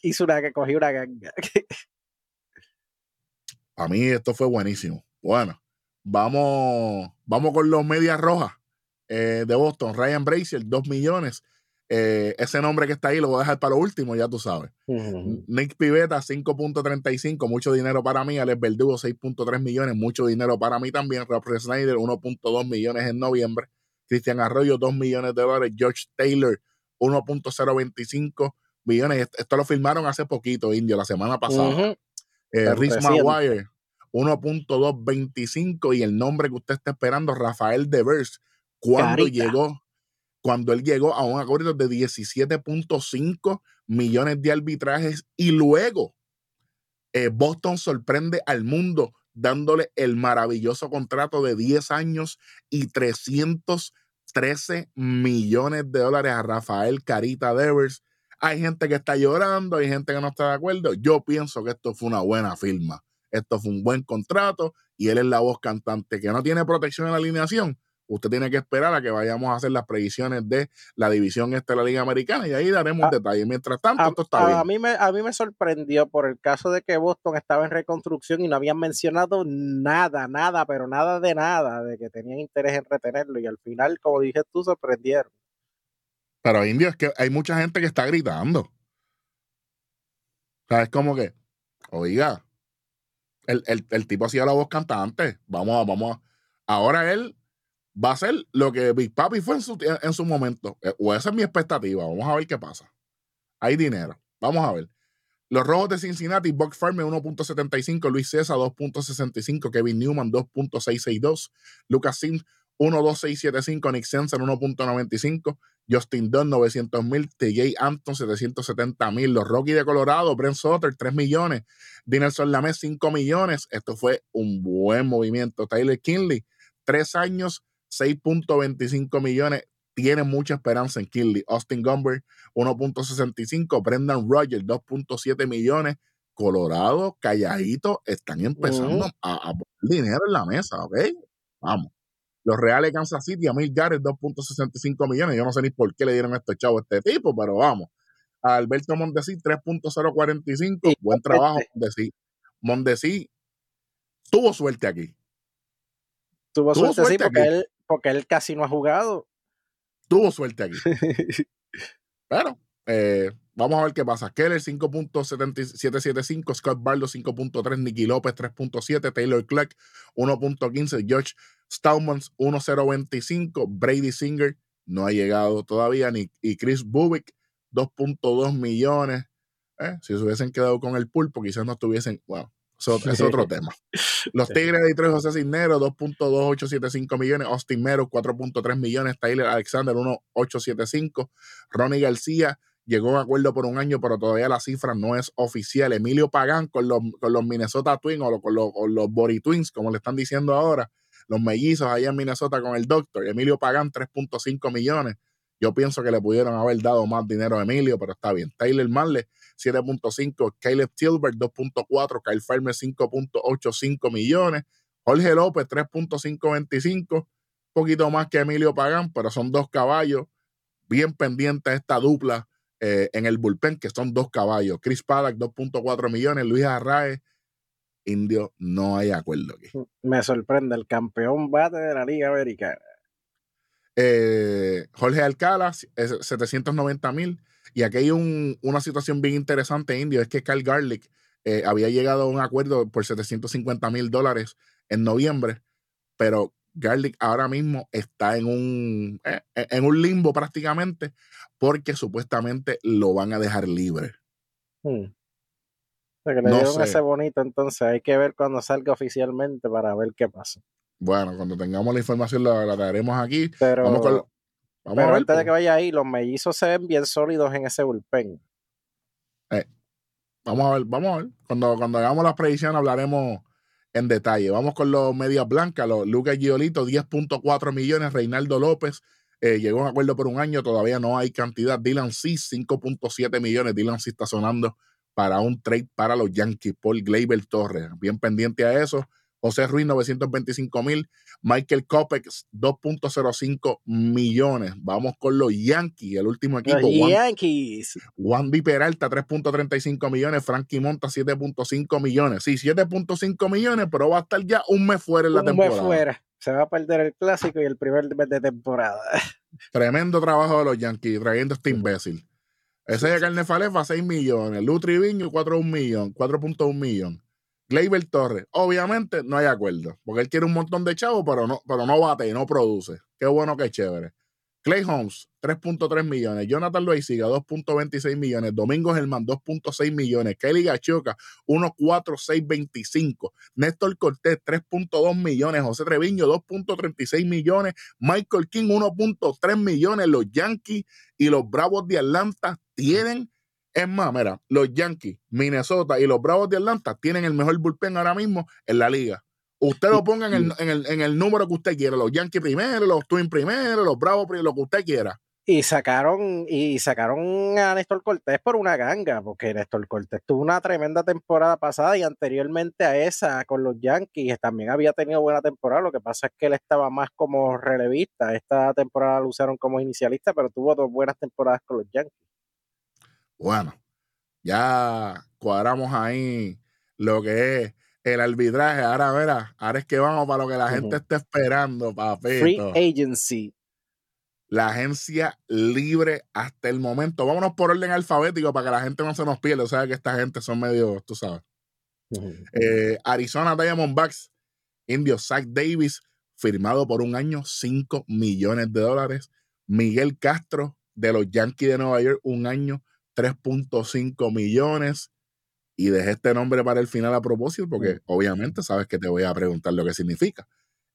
Hizo una que cogió una ganga. A mí esto fue buenísimo. Bueno, vamos, vamos con los medias rojas eh, de Boston. Ryan Brazier, 2 millones. Eh, ese nombre que está ahí lo voy a dejar para lo último, ya tú sabes. Ujú. Nick Pivetta, 5.35, mucho dinero para mí. Alex Verdugo, 6.3 millones, mucho dinero para mí también. Rob Snyder, 1.2 millones en noviembre. Cristian Arroyo, 2 millones de dólares. George Taylor, 1.025 millones. Est- Esto lo firmaron hace poquito, Indio, la semana pasada. Eh, reciente. Maguire, 1.225 y el nombre que usted está esperando, Rafael Devers, cuando Carita. llegó, cuando él llegó a un acuerdo de 17.5 millones de arbitrajes y luego eh, Boston sorprende al mundo dándole el maravilloso contrato de 10 años y 313 millones de dólares a Rafael Carita Devers. Hay gente que está llorando, hay gente que no está de acuerdo. Yo pienso que esto fue una buena firma. Esto fue un buen contrato y él es la voz cantante que no tiene protección en la alineación. Usted tiene que esperar a que vayamos a hacer las predicciones de la división este de la Liga Americana y ahí daremos Ah, detalles. Mientras tanto, A, esto está a bien. mí me, a mí me sorprendió por el caso de que Boston estaba en reconstrucción y no habían mencionado nada, nada, pero nada de nada, de que tenían interés en retenerlo. Y al final, como dije tú, sorprendieron. Pero Indio, es que hay mucha gente que está gritando. O sea, es como que, oiga, el, el, el tipo hacía la voz cantante. Vamos a, vamos a. Ahora él va a hacer lo que Big Papi fue en su, en su momento. Eh, O esa es mi expectativa. Vamos a ver qué pasa. Hay dinero. Vamos a ver. Los rojos de Cincinnati, Buck Farmer 1.75, Luis César 2.65, Kevin Newman 2.662, Lucas Sims 1.2675, Nick Sensen 1.95, Justin Dunn 900 mil, TJ Anton 770 mil, los Rockies de Colorado, Brent Sutter 3 millones, Dinelson Lamed 5 millones, esto fue un buen movimiento, Tyler Kinley 3 años 6.25 millones, tiene mucha esperanza en Kinley, Austin Gumber 1.65, Brendan Rogers 2.7 millones, Colorado, calladito, están empezando a, a poner dinero en la mesa, ¿ok? Vamos. Los Reales Kansas City, a Mil Garrett, 2.65 millones. Yo no sé ni por qué le dieron este chavo a este tipo, pero vamos. A Alberto Mondesi, 3.045. Y Buen trabajo, suerte. Mondesi. Mondesi tuvo suerte aquí. Tuvo, Tuvo suerte, sí, suerte porque él, porque él casi no ha jugado. Tuvo suerte aquí. Pero eh, vamos a ver qué pasa. Keller 5.775, Scott Barlow 5.3, Nicky López 3.7, Taylor Clark 1.15, George Staumans 1.025, Brady Singer no ha llegado todavía, ni, y Chris Bubik, 2.2 millones. Eh, si se hubiesen quedado con el pulpo, quizás no estuviesen, bueno, eso es otro tema. Los Tigres de Detroit, José Cisneros, 2.2875 millones. Austin Mero, 4.3 millones. Tyler Alexander, 1.875. Ronnie García llegó a un acuerdo por un año, pero todavía la cifra no es oficial. Emilio Pagán con los, con los Minnesota Twins o con los, los Body Twins, como le están diciendo ahora. Los mellizos allá en Minnesota con el Doctor. Emilio Pagán, 3.5 millones. Yo pienso que le pudieron haber dado más dinero a Emilio, pero está bien. Taylor Marley, 7.5, Caleb Tilbert 2.4, Kyle Farmer 5.85 millones, Jorge López 3.525, poquito más que Emilio Pagán, pero son dos caballos, bien pendientes esta dupla eh, en el bullpen, que son dos caballos. Chris Paddock 2.4 millones, Luis Arraez, Indio, no hay acuerdo aquí. Me sorprende, el campeón bate de la Liga Americana. Eh, Jorge Alcala, 790 mil. Y aquí hay una situación bien interesante, Indio, es que Kyle Garlic eh, había llegado a un acuerdo por 750 mil dólares en noviembre, pero Garlic ahora mismo está en un, eh, en un limbo prácticamente porque supuestamente lo van a dejar libre. Hmm. Sea, que le dieron ese bonito, entonces hay que ver cuando salga oficialmente para ver qué pasa. Bueno, cuando tengamos la información la, la traeremos aquí. Pero, Vamos con, vamos ver, antes de pues. que vaya ahí, los mellizos se ven bien sólidos en ese bullpen. Vamos a ver, vamos a ver. Cuando, cuando hagamos las predicciones hablaremos en detalle. Vamos con los medias blancas, los Lucas Giolito, 10.4 millones, Reinaldo López, eh, llegó a un acuerdo por un año, todavía no hay cantidad. Dylan C, 5.7 millones. Dylan C está sonando para un trade para los Yankees por Gleyber Torres. Bien pendiente a eso. José Ruiz, 925 mil. Michael Copex, 2.05 millones. Vamos con los Yankees, el último equipo. Los Juan- Yankees. Juan B. Peralta, 3.35 millones. Frankie Monta, 7.5 millones. Sí, 7.5 millones, pero va a estar ya un mes fuera en la Un mes temporada. fuera. Se va a perder el clásico y el primer mes de temporada. Tremendo trabajo de los Yankees trayendo a este imbécil. Ese de Carne Falefa, 6 millones. Lutri Viño, 4.1 millón, 4.1 millón. Gleyber Torres, obviamente no hay acuerdo, porque él quiere un montón de chavos, pero no, pero no bate y no produce. Qué bueno, qué chévere. Clay Holmes, 3.3 millones. Jonathan Loaiziga, 2.26 millones. Domingo Germán, 2.6 millones. Kelly Gachoca, 1.4625. Néstor Cortés, 3.2 millones. José Treviño, 2.36 millones. Michael King, 1.3 millones. Los Yankees y los Bravos de Atlanta tienen, es más, mira, los Yankees, Minnesota y los Bravos de Atlanta tienen el mejor bullpen ahora mismo en la liga. Usted lo ponga en el, en el, en el número que usted quiera, los Yankees primero, los Twins primero, los Bravos primero, lo que usted quiera. Y sacaron, y sacaron a Néstor Cortés por una ganga, porque Néstor Cortés tuvo una tremenda temporada pasada y anteriormente a esa con los Yankees también había tenido buena temporada. Lo que pasa es que él estaba más como relevista. Esta temporada lo usaron como inicialista, pero tuvo dos buenas temporadas con los Yankees. Bueno, ya cuadramos ahí lo que es el arbitraje. Ahora, verá, ahora es que vamos para lo que la gente está esperando, Free papito. Agency. La agencia libre hasta el momento. Vámonos por orden alfabético para que la gente no se nos pierda. O sea que esta gente son medio, tú sabes. Eh, Arizona Diamondbacks, Indio Zach Davis, firmado por un año, 5 millones de dólares. Miguel Castro, de los Yankees de Nueva York, un año, 3.5 millones. Y dejé este nombre para el final a propósito, porque obviamente sabes que te voy a preguntar lo que significa.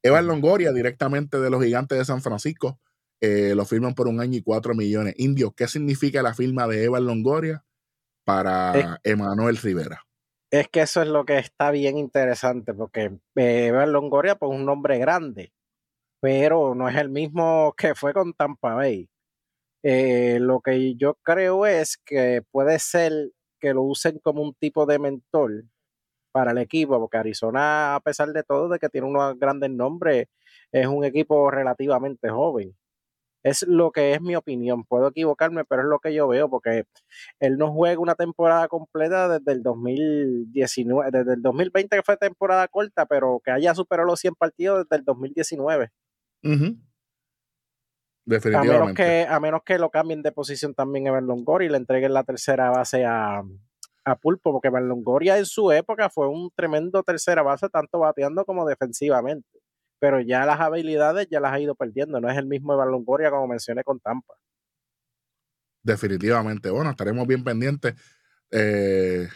Evan Longoria, directamente de los Gigantes de San Francisco, eh, lo firman por un año y 4 millones. Indio, ¿qué significa la firma de Evan Longoria para Emanuel Rivera? Es que eso es lo que está bien interesante, porque eh, Evan Longoria, pues un nombre grande, pero no es el mismo que fue con Tampa Bay. Eh, lo que yo creo es que puede ser que lo usen como un tipo de mentor para el equipo, porque Arizona, a pesar de todo, de que tiene unos grandes nombres, es un equipo relativamente joven. Es lo que es mi opinión. Puedo equivocarme, pero es lo que yo veo, porque él no juega una temporada completa desde el 2019, desde el 2020 que fue temporada corta, pero que haya superado los 100 partidos desde el 2019. A menos, que, a menos que lo cambien de posición también Evan Longoria y le entreguen la tercera base a, a Pulpo, porque Evan Longoria en su época fue un tremendo tercera base, tanto bateando como defensivamente. pero ya las habilidades ya las ha ido perdiendo. No es el mismo Evan Longoria como mencioné con Tampa. Definitivamente. Bueno, estaremos bien pendientes. Eh,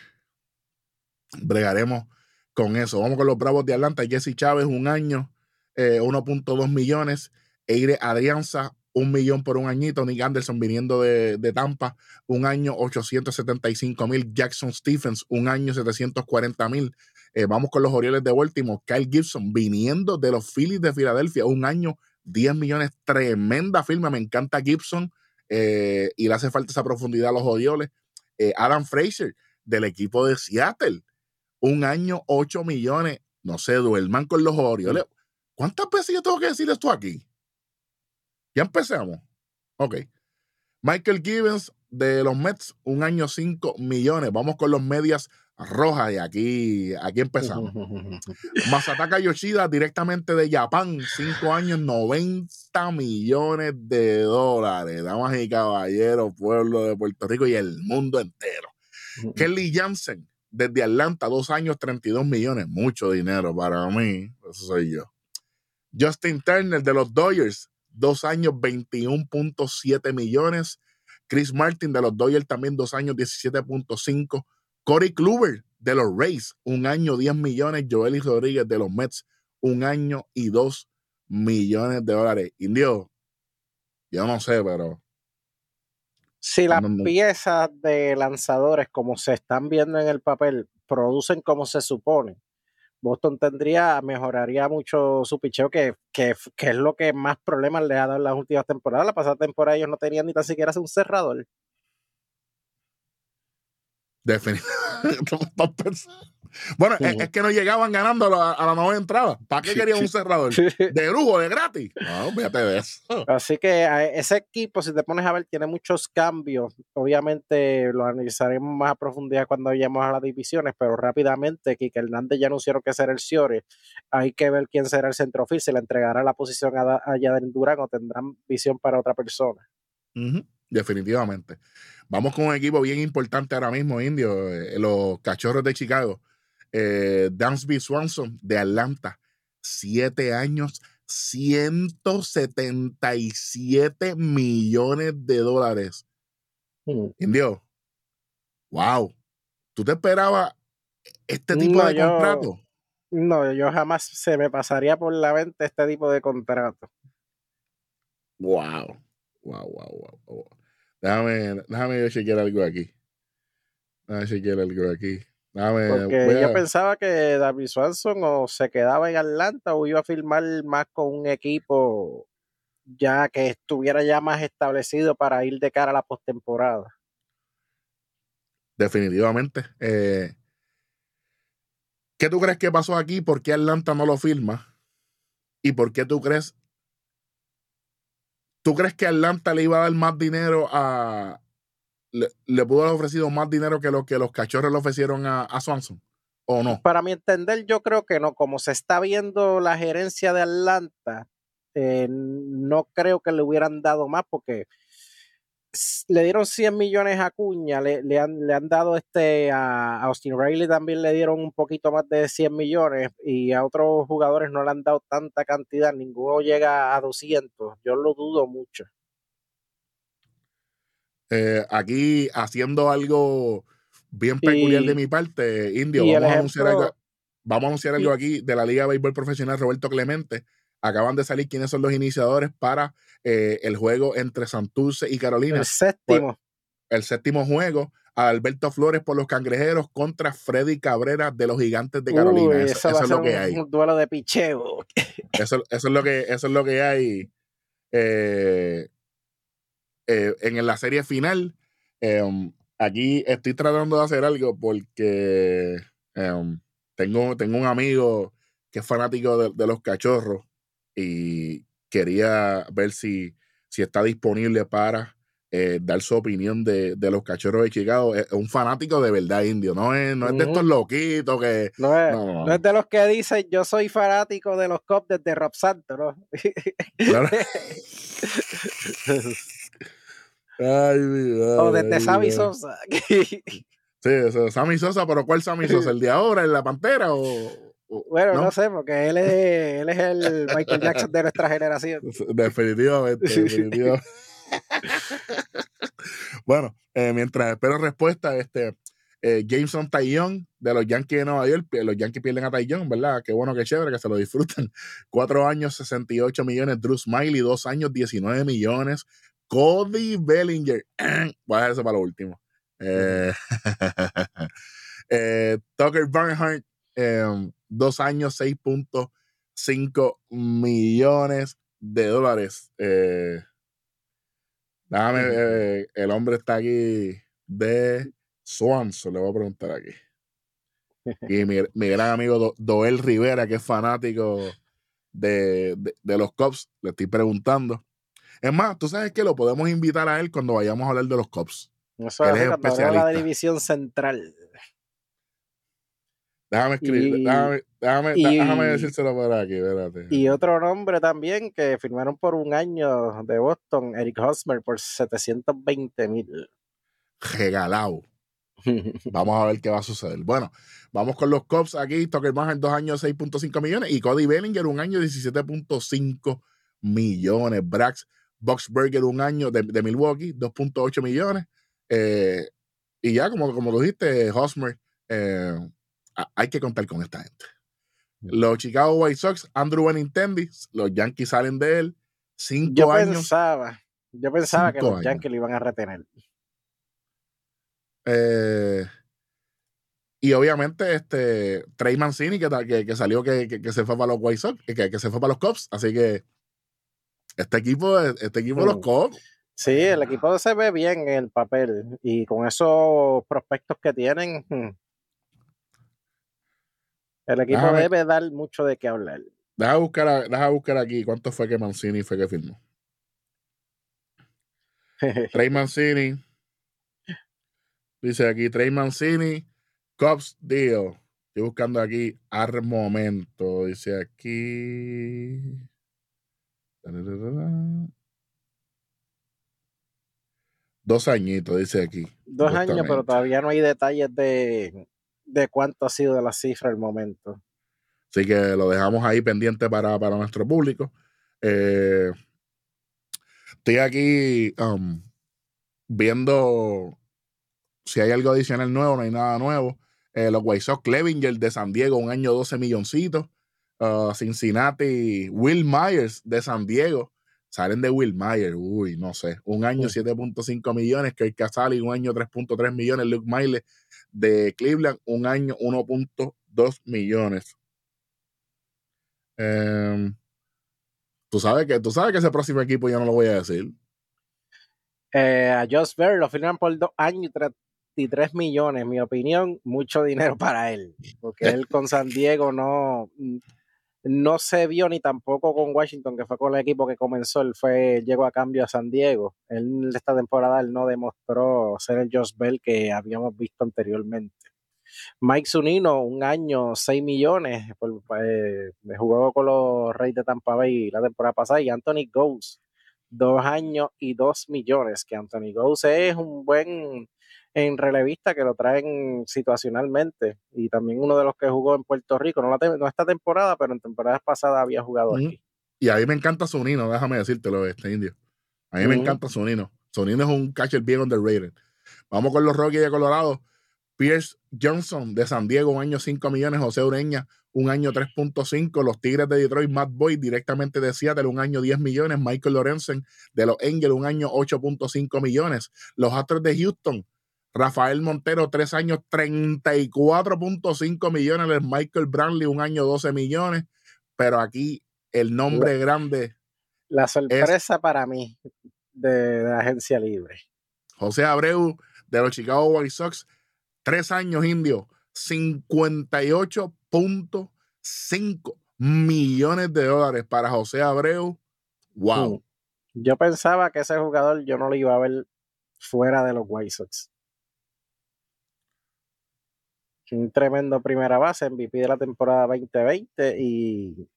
bregaremos con eso. Vamos con los Bravos de Atlanta. Jesse Chávez, un año, 1.2 eh, millones. Eire Adrianza, un millón por un añito. Nick Anderson viniendo de, Tampa, un año 875 mil. Jackson Stephens, un año 740 mil. Eh, vamos con los Orioles de Baltimore. Kyle Gibson viniendo de los Phillies de Filadelfia, un año 10 millones. Tremenda firma. Me encanta Gibson eh, y le hace falta esa profundidad a los Orioles. Eh, Adam Fraser del equipo de Seattle, un año 8 millones. No se duerman con los Orioles. ¿Cuántas veces yo tengo que decir esto aquí? Ya empezamos. Ok. Michael Gibbons de los Mets, un año 5 millones. Vamos con los medias rojas y aquí, aquí empezamos. Masataka Yoshida directamente de Japón, 5 años, 90 millones de dólares. Damas y caballeros, pueblo de Puerto Rico y el mundo entero. Kelly Jansen desde Atlanta, 2 años, 32 millones. Mucho dinero para mí. Eso soy yo. Justin Turner de los Dodgers, dos años, 21.7 millones. Chris Martin de los Dodgers también dos años, 17.5. Corey Kluber de los Rays, un año, 10 millones. Joel Rodríguez de los Mets, un año y 2 millones de dólares. Indio, yo no sé, pero... Si las piezas de lanzadores, como se están viendo en el papel, producen como se supone, Boston tendría, mejoraría mucho su picheo, que, que, es lo que más problemas le ha dado en las últimas temporadas. La pasada temporada ellos no tenían ni tan siquiera un cerrador. Definitivamente. Bueno, es, que no llegaban ganando a la, nueva entrada. ¿Para qué querían un cerrador? ¿De lujo, de gratis? No, fíjate de eso. Así que ese equipo, si te pones a ver, tiene muchos cambios. Obviamente lo analizaremos más a profundidad cuando vayamos a las divisiones, pero rápidamente, Kike Hernández ya anunciaron que será el Ciore. Hay que ver quién será el centrofil, si le entregará la posición a, a Yaden Durán o tendrán visión para otra persona. Definitivamente. Vamos con un equipo bien importante ahora mismo, Indio, eh, los Cachorros de Chicago eh, Dansby Swanson de Atlanta, siete años, 177 millones de dólares. Mm. Indio, wow. ¿Tú te esperabas este tipo de contrato? No, yo jamás se me pasaría por la venta este tipo de contrato. Wow, wow, wow, wow. Déjame, déjame yo chequear algo aquí. Déjame chequear algo aquí. Porque yo pensaba que David Swanson o se quedaba en Atlanta o iba a firmar más con un equipo ya que estuviera ya más establecido para ir de cara a la postemporada. Definitivamente. Eh, ¿Qué tú crees que pasó aquí? ¿Por qué Atlanta no lo firma? ¿Y por qué tú crees? ¿Tú crees que Atlanta le iba a dar más dinero a, le, pudo haber ofrecido más dinero que lo que los cachorros le ofrecieron a, Swanson. ¿O no? Para mi entender, yo creo que no. Como se está viendo la gerencia de Atlanta, eh, no creo que le hubieran dado más porque le dieron 100 millones a Cuña, le, han, le han dado este a, Austin Riley también le dieron un poquito más de 100 millones y a otros jugadores no le han dado tanta cantidad, ninguno llega a 200, yo lo dudo mucho. Eh, aquí haciendo algo bien peculiar de mi parte, Indio, vamos a, anunciar algo, vamos a anunciar algo aquí de la Liga de Béisbol Profesional Roberto Clemente. Acaban de salir quiénes son los iniciadores para eh, el juego entre Santurce y Carolina. El séptimo. el séptimo juego. Alberto Flores por los cangrejeros contra Freddy Cabrera de los gigantes de Carolina. eso, es lo que hay. Un duelo de picheo. Eso, eso, es lo que, eso es lo que hay. Eh, eh, en la serie final, em, aquí estoy tratando de hacer algo porque em, tengo, tengo un amigo que es fanático de, los cachorros y quería ver si, si está disponible para eh, dar su opinión de, los cachorros de Chicago. Es un fanático de verdad indio, no es, no es de estos loquitos que... No es, no, es, de los que dicen yo soy fanático de los Cops desde Rob Santo, ¿no? Ay, O desde Sammy Sosa. sí, eso, Sammy Sosa, pero ¿cuál Sammy Sosa? ¿El de ahora, en la Pantera o...? Bueno, ¿no? no, sé, porque él es, él es el Michael Jackson de nuestra generación. Definitivamente, definitivamente. bueno, eh, mientras espero respuesta, este eh, Jameson Taillon de los Yankees de Nueva York, los Yankees pierden a Taillon, ¿verdad? Qué bueno, qué chévere, que se lo disfrutan. Cuatro años, 68 millones. Drew Smiley, dos años, 19 millones. Cody Bellinger, voy a dejar eso para lo último. Eh, eh, Tucker Barnhart, eh, dos años, 6.5 millones de dólares. Eh, déjame, eh, el hombre está aquí de Swanson, le voy a preguntar aquí. Y mi, mi gran amigo Do- Doel Rivera, que es fanático de, de- de los Cubs, le estoy preguntando. Es más, tú sabes que lo podemos invitar a él cuando vayamos a hablar de los Cubs. Eso Él es es cuando hablamos de la especialista. división central. Déjame escribir, Y- déjame, déjame, y- déjame decírselo por aquí, espérate. Y otro nombre también que firmaron por un año de Boston, Eric Hosmer, por 720 mil. Regalado. Vamos a ver qué va a suceder. Bueno, vamos con los Cubs aquí. Tucker Barnhart, dos años, 6.5 millones. Y Cody Bellinger, un año, 17.5 millones. Brax Boxberger, un año de, de Milwaukee, 2.8 millones. Eh, y ya, como, como lo dijiste, Hosmer, eh, hay que contar con esta gente. Los Chicago White Sox, Andrew Benintendi, los Yankees salen de él. Cinco Yo años. pensaba, yo pensaba que los años. Yankees lo iban a retener. Eh, y obviamente, este Trey Mancini, que, que, que salió que, que, se fue para los White Sox, que, que se fue para los Cubs. Así que este equipo, este equipo de los Mm. Cubs, Sí, el equipo se ve bien en el papel y con esos prospectos que tienen, hmm, el equipo Déjame- debe dar mucho de qué hablar. deja buscar, deja buscar aquí cuánto fue que Mancini fue que firmó. Trey Mancini. Dice aquí, Trey Mancini, Cubs deal. Estoy buscando aquí al momento. Dice aquí. Dos añitos, dice aquí. Dos años, pero todavía no hay detalles de, de cuánto ha sido de la cifra al momento. Así que lo dejamos ahí pendiente para, para nuestro público. Eh, estoy aquí um, viendo si hay algo adicional nuevo, no hay nada nuevo. Eh, los White Sox, Clevinger de San Diego, un año 12 milloncitos. Uh, Cincinnati, Will Myers de San Diego. Salen de Will Myers, uy, no sé. Un año Mm. 7.5 millones. Kirk Casali, un año 3.3 millones. Luke Miles de Cleveland, un año 1.2 millones. Em, tú sabes que tú sabes que ese próximo equipo yo no lo voy a decir. Eh, a Josh Berry lo firman por dos años y 33 millones. En mi opinión, mucho dinero para él. Porque él con San Diego no, no se vio ni tampoco con Washington, que fue con el equipo que comenzó. Él fue, llegó a cambio a San Diego. Él esta temporada él no demostró ser el Josh Bell que habíamos visto anteriormente. Mike Zunino, un año, 6 millones, eh, jugó con los Reyes de Tampa Bay la temporada pasada. Y Anthony Ghost, dos años y dos millones, que Anthony Ghost es un buen en relevista que lo traen situacionalmente y también uno de los que jugó en Puerto Rico, no, la no esta temporada, pero en temporadas pasadas había jugado aquí. Y a mí me encanta Sonino, déjame decírtelo, este indio. A mí me encanta Sonino. Sonino es un catcher bien underrated. Vamos con los Rockies de Colorado. Pierce Johnson de San Diego, un año 5 millones. José Ureña, un año 3.5. Los Tigres de Detroit, Matt Boyd directamente de Seattle, un año 10 millones. Michael Lorenzen de los Angels, un año 8.5 millones. Los Astros de Houston, Rafael Montero, tres años 34.5 millones. El Michael Brantley, un año 12 millones. Pero aquí el nombre grande, La sorpresa para mí de, de la agencia libre. José Abreu de los Chicago White Sox, tres años indio, 58.5 millones de dólares para José Abreu. Wow. Mm. Yo pensaba que ese jugador yo no lo iba a ver fuera de los White Sox. Un tremendo primera base, MVP de la temporada 2020 y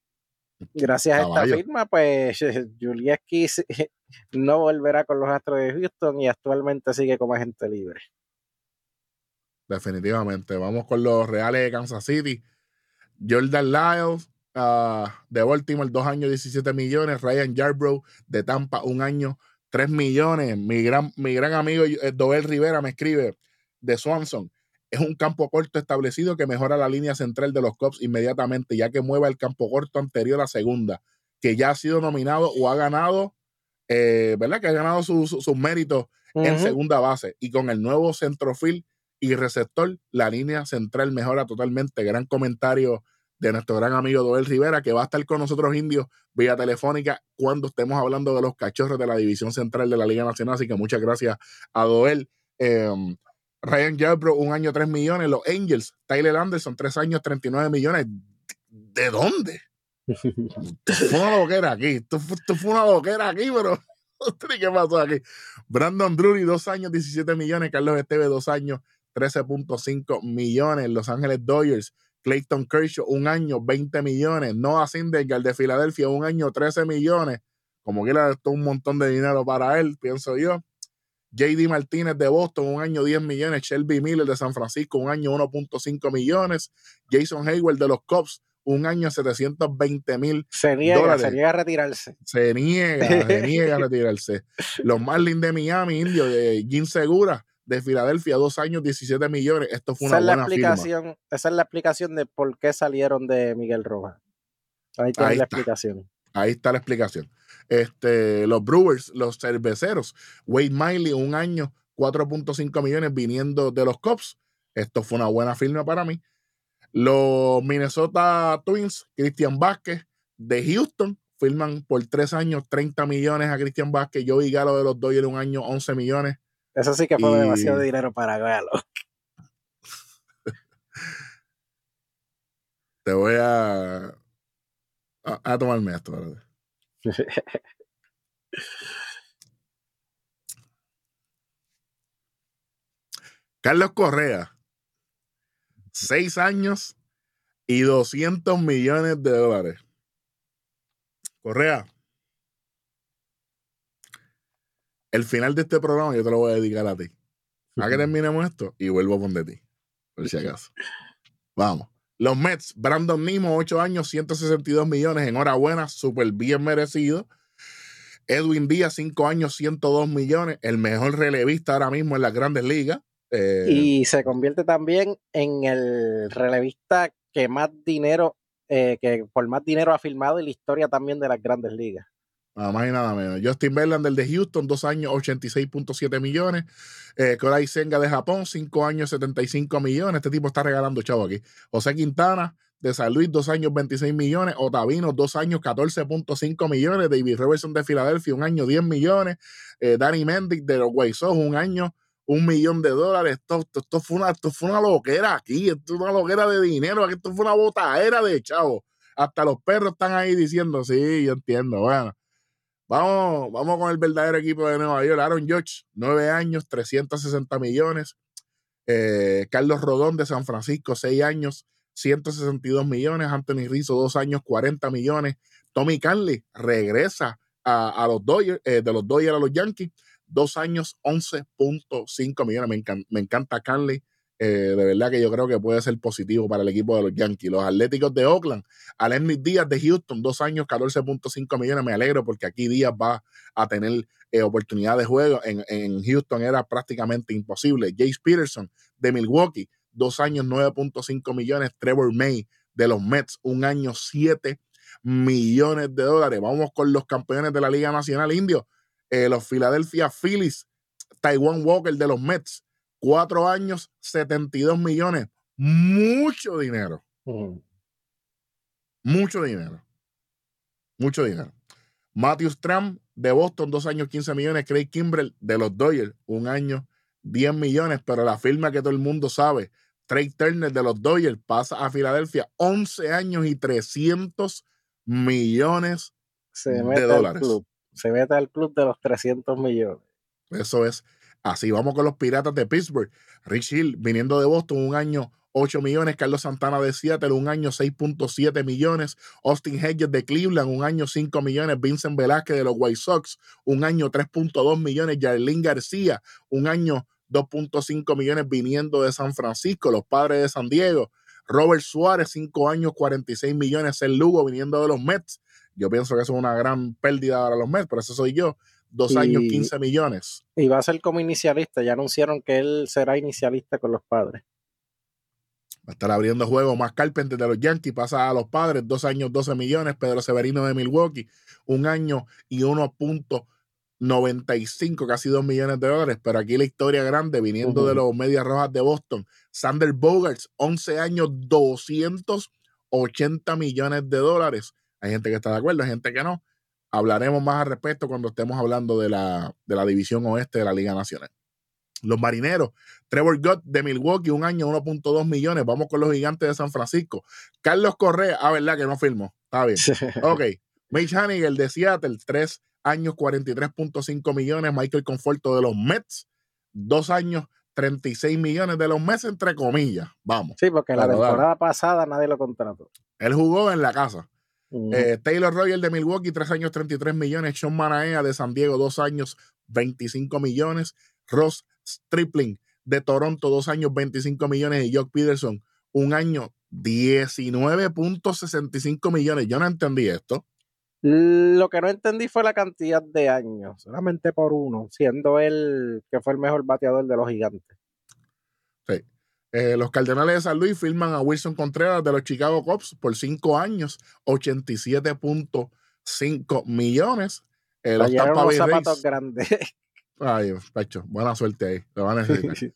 gracias a esta firma, pues Julieski no volverá con los Astros de Houston y actualmente sigue como agente libre. Definitivamente. Vamos con los Reales de Kansas City. Jordan Lyles ah, de Baltimore, dos años, 17 millones. Ryan Yarbrough de Tampa, un año, 3 millones. Mi gran, mi gran amigo eh, Doel Rivera me escribe de Swanson. Es un campo corto establecido que mejora la línea central de los Cubs inmediatamente, ya que mueve el campo corto anterior a segunda, que ya ha sido nominado o ha ganado, eh, ¿verdad? Que ha ganado sus méritos en segunda base. Y con el nuevo centrofil y receptor, la línea central mejora totalmente. Gran comentario de nuestro gran amigo Doel Rivera, que va a estar con nosotros indios vía telefónica cuando estemos hablando de los cachorros de la división central de la Liga Nacional. Así que muchas gracias a Doel. Eh, Ryan Yarbrough, un año, 3 millones. Los Angels, Tyler Anderson, 3 años, 39 millones. ¿De dónde? Esto fue una loquera aquí. Esto esto fue una loquera aquí, pero ¿qué pasó aquí? Brandon Drury, 2 años, 17 millones. Carlos Esteve, 2 años, 13.5 millones. Los Ángeles Dodgers, Clayton Kershaw, un año, 20 millones. Noah Syndergaard de Filadelfia, un año, 13 millones. Como quiera, esto es un montón de dinero para él, pienso yo. JD Martínez de Boston, un año 10 millones. Shelby Miller de San Francisco, un año 1.5 millones. Jason Hayward de los Cubs, un año 720 mil. Se niega, Dólares. se niega a retirarse. Se niega, se niega a retirarse. Los Marlins de Miami, Indio, de Jim Segura de Filadelfia, dos años, 17 millones. Esto fue Esa una es, la buena firma. explicación, esa es la explicación de por qué salieron de Miguel Rojas. Ahí Ahí la está. explicación. Ahí está la explicación. Este, los Brewers, los cerveceros, Wade Miley, un año, 4.5 millones viniendo de los Cubs. Esto fue una buena firma para mí. Los Minnesota Twins, Christian Vázquez de Houston, firman por tres años 30 millones a Christian Vázquez. Yo vi Galo de los Dodgers un año 11 millones. Eso sí que fue Y- demasiado dinero para Galo. Te voy a, a, a tomarme esto. espérate. Carlos Correa, seis años y 200 millones de dólares. Correa, el final de este programa yo te lo voy a dedicar a ti. A que terminemos esto y vuelvo a poner ti, por si acaso. Vamos. Los Mets, Brandon Nimo, 8 años, 162 millones. Enhorabuena, súper bien merecido. Edwin Díaz, 5 años, 102 millones. El mejor relevista ahora mismo en las grandes ligas. Eh, Y se convierte también en el relevista que más dinero, eh, que por más dinero ha firmado en la historia también de las grandes ligas. Nada más y nada menos. Justin Verlander de Houston, 2 años, 86.7 millones. Eh, Korai Senga de Japón, 5 años, 75 millones. Este tipo está regalando chavo aquí. José Quintana de San Luis, 2 años, 26 millones. Otavino, 2 años, 14.5 millones. David Robertson de Filadelfia, un año, 10 millones. Eh, Danny Mendick de los Sox, un año, un millón de dólares. Esto, esto, fue una, esto fue una loquera aquí. Esto es una loquera de dinero. Esto fue una botadera de chavo. Hasta los perros están ahí diciendo, sí, yo entiendo. Bueno. Vamos, vamos con el verdadero equipo de Nueva York. Aaron Judge, 9 años, 360 millones. Eh, Carlos Rodón de San Francisco, 6 años, 162 millones. Anthony Rizzo, 2 años, 40 millones. Tommy Canley regresa a, los Dodgers, eh, de los Dodgers a los Yankees, 2 años, 11.5 millones. Me, me encanta Canley. Eh, de verdad que yo creo que puede ser positivo para el equipo de los Yankees. Los Atléticos de Oakland, Alemny Díaz de Houston, dos años, 14.5 millones. Me alegro porque aquí Díaz va a tener eh, oportunidad de juego. En, en Houston era prácticamente imposible. Jace Peterson de Milwaukee, dos años, 9.5 millones. Trevor May de los Mets, un año, 7 millones de dólares. Vamos con los campeones de la Liga Nacional Indio, eh, los Philadelphia Phillies, Taiwan Walker de los Mets, cuatro años, 72 millones. Mucho dinero. Mucho dinero. Mucho dinero. Matthew Stram de Boston, dos años, 15 millones. Craig Kimbrell de los Dodgers, un año, 10 millones. Pero la firma que todo el mundo sabe, Trey Turner de los Dodgers, pasa a Filadelfia, 11 años y 300 millones. Se De mete al dólares. club. Se mete al club de los 300 millones. Eso es así. Vamos con los Piratas de Pittsburgh. Rich Hill, viniendo de Boston, un año 8 millones. Carlos Santana de Seattle, un año 6.7 millones. Austin Hedges de Cleveland, un año 5 millones. Vincent Velázquez de los White Sox, un año 3.2 millones. Jarlín García, un año 2.5 millones viniendo de San Francisco. Los padres de San Diego. Robert Suárez, 5 años, 46 millones. El Lugo viniendo de los Mets. Yo pienso que eso es una gran pérdida para los Mets, pero eso soy yo. Dos años, Y- 15 millones. Y va a ser como inicialista. Ya anunciaron que él será inicialista con los padres. Va a estar abriendo juego. Más Carpenter de los Yankees pasa a los padres. Dos años, 12 millones. Pedro Severino de Milwaukee, un año y 1.95, casi 2 millones de dólares. Pero aquí la historia grande viniendo de los Medias Rojas de Boston. Sander Bogarts, 11 años, 280 millones de dólares. Hay gente que está de acuerdo, hay gente que no. Hablaremos más al respecto cuando estemos hablando de la, de la división oeste de la Liga Nacional. Los marineros, Trevor Gott de Milwaukee, un año, 1.2 millones. Vamos con los gigantes de San Francisco. Carlos Correa, ah, verdad que no firmó. Está bien. Ok. Mitch Haniger de Seattle, 3 años, 43.5 millones. Michael Conforto de los Mets, 2 años, 36 millones de los Mets, entre comillas. Vamos. Sí, porque la dale. temporada pasada nadie lo contrató. Él jugó en la casa. Eh, Taylor Royal de Milwaukee, 3 años, 33 millones. Sean Manaea de San Diego, 2 años, 25 millones. Ross Stripling de Toronto, 2 años, 25 millones. Y Jock Peterson, un año, 19.65 millones. Yo no entendí esto. Lo que no entendí fue la cantidad de años, solamente por uno, siendo él que fue el mejor bateador de los gigantes. Eh, los Cardenales de San Luis firman a Wilson Contreras de los Chicago Cubs por 5 años, 87.5 millones. Eh, los Tampa Bay zapatos Rays. grandes. Ay, Pacho, buena suerte ahí. Lo van a necesitar.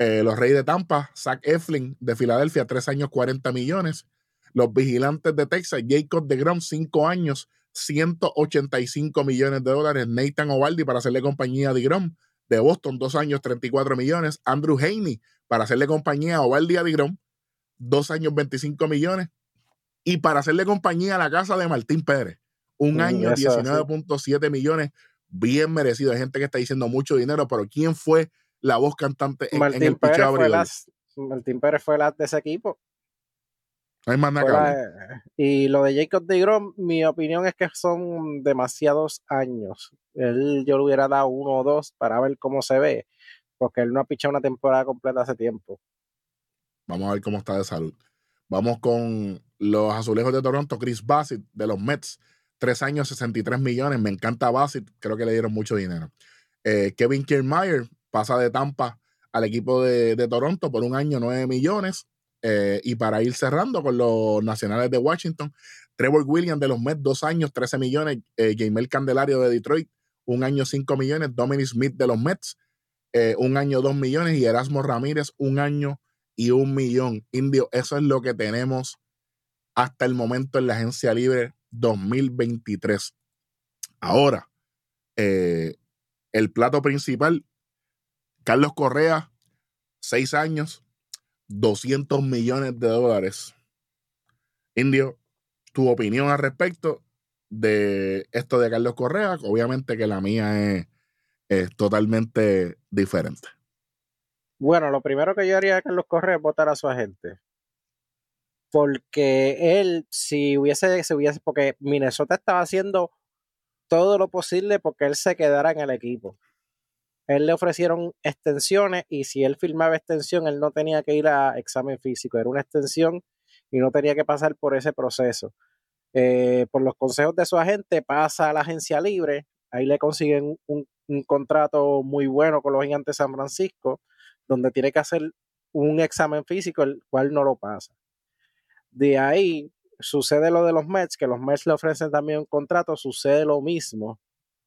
Eh, los Reyes de Tampa, Zach Eflin de Filadelfia, 3 años, 40 millones. Los Vigilantes de Texas, Jacob de Grom, 5 años, 185 millones de dólares. Nathan Ovaldi para hacerle compañía a DeGrom de Boston, 2 años, 34 millones. Andrew Haney para hacerle compañía a a DeGrom, 2 años, 25 millones. Y para hacerle compañía a la casa de Martín Pérez, un Mm, año, eso sí. 19.7 millones. Bien merecido. Hay gente que está diciendo mucho dinero, pero ¿quién fue la voz cantante en, en Martín, el Pérez fue las, Martín Pérez fue las de ese equipo. Hay más nada y lo de Jacob de Grom, mi opinión es que son demasiados años. Él yo le hubiera dado uno o dos para ver cómo se ve, porque él no ha pichado una temporada completa hace tiempo. Vamos a ver cómo está de salud. Vamos con los azulejos de Toronto, Chris Bassett de los Mets, tres años, 63 millones. Me encanta Bassett, creo que le dieron mucho dinero. Eh, Kevin Kiermaier pasa de Tampa al equipo de, de Toronto por un año, 9 millones. Eh, y para ir cerrando con los nacionales de Washington, Trevor Williams de los Mets, dos años, 13 millones. Eh, Jamel Candelario de Detroit, un año, 5 millones. Dominic Smith de los Mets, eh, un año, 2 millones. Y Erasmo Ramírez, un año y un millón. Indio, eso es lo que tenemos hasta el momento en la agencia libre 2023. Ahora, eh, el plato principal, Carlos Correa, seis años, 200 millones de dólares. Indio, tu opinión al respecto de esto de Carlos Correa, obviamente que la mía es, es totalmente diferente. Bueno, lo primero que yo haría de Carlos Correa es votar a su agente. Porque él, si hubiese, se hubiese, porque Minnesota estaba haciendo todo lo posible porque él se quedara en el equipo. Él le ofrecieron extensiones y si él firmaba extensión, él no tenía que ir a examen físico, era una extensión y no tenía que pasar por ese proceso. Eh, por los consejos de su agente, pasa a la agencia libre, ahí le consiguen un, contrato muy bueno con los gigantes de San Francisco, donde tiene que hacer un examen físico, el cual no lo pasa. De ahí sucede lo de los Mets, que los Mets le ofrecen también un contrato, sucede lo mismo.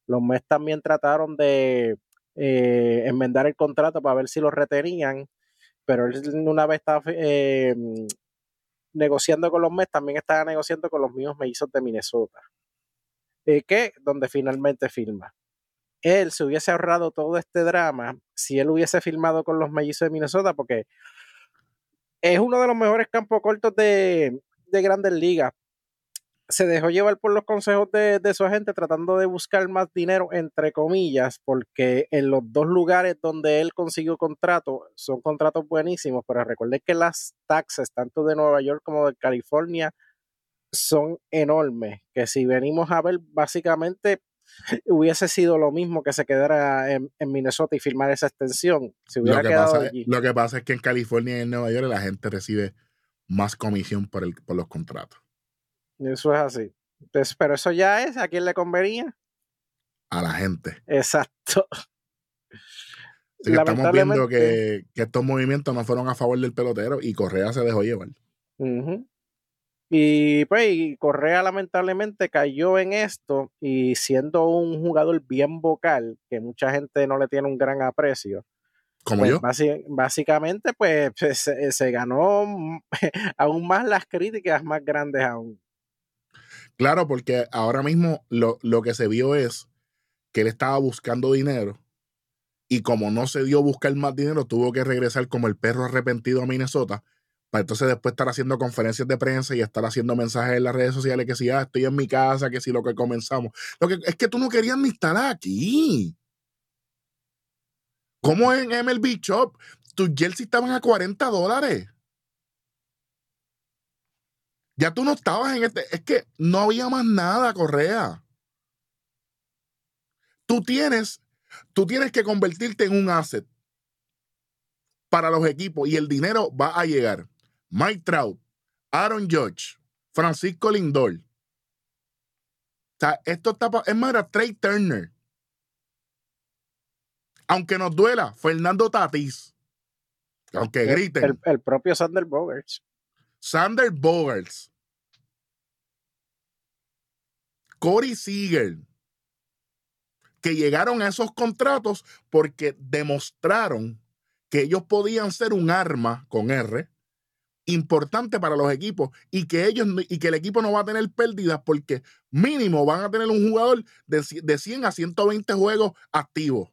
Los Mets también trataron de eh, enmendar el contrato para ver si lo retenían, pero él una vez estaba eh, negociando con los Mets, también estaba negociando con los mismos mellizos de Minnesota, eh, que donde finalmente firma. Él se hubiese ahorrado todo este drama si él hubiese firmado con los mellizos de Minnesota, porque es uno de los mejores campos cortos de, de grandes ligas. Se dejó llevar por los consejos de, de, su agente tratando de buscar más dinero, entre comillas, porque en los dos lugares donde él consiguió contrato son contratos buenísimos, pero recuerden que las taxas, tanto de Nueva York como de California, son enormes, que si venimos a ver, básicamente hubiese sido lo mismo que se quedara en, en Minnesota y firmar esa extensión. Hubiera lo, que quedado pasa, allí. lo que pasa es que en California y en Nueva York la gente recibe más comisión por, el, por los contratos. Eso es así. Entonces, pero eso ya es, ¿a quién le convenía? A la gente. Exacto. Así que estamos viendo que, que, estos movimientos no fueron a favor del pelotero y Correa se dejó llevar. Y pues y Correa lamentablemente cayó en esto y siendo un jugador bien vocal, que mucha gente no le tiene un gran aprecio. Como pues, yo. básicamente, pues, se, se, ganó aún más las críticas más grandes aún. Claro, porque ahora mismo lo, lo que se vio es que él estaba buscando dinero y como no se dio buscar más dinero, tuvo que regresar como el perro arrepentido a Minnesota para entonces después estar haciendo conferencias de prensa y estar haciendo mensajes en las redes sociales que si ah, estoy en mi casa, que si lo que comenzamos. Lo que es que tú no querías ni estar aquí. ¿Cómo en MLB Shop? Tus jerseys estaban a 40 dólares. Ya tú no estabas en este. Es que no había más nada, Correa. Tú tienes, tú tienes que convertirte en un asset para los equipos y el dinero va a llegar. Mike Trout, Aaron Judge, Francisco Lindor. O sea, esto está. Es más, era Trey Turner. Aunque nos duela, Fernando Tatis. Aunque griten. El, propio Sander Bogarts. Sander Bogarts. Corey Seager. Que llegaron a esos contratos porque demostraron que ellos podían ser un arma con R importante para los equipos y que ellos y que el equipo no va a tener pérdidas porque mínimo van a tener un jugador de, de 100 a 120 juegos activos.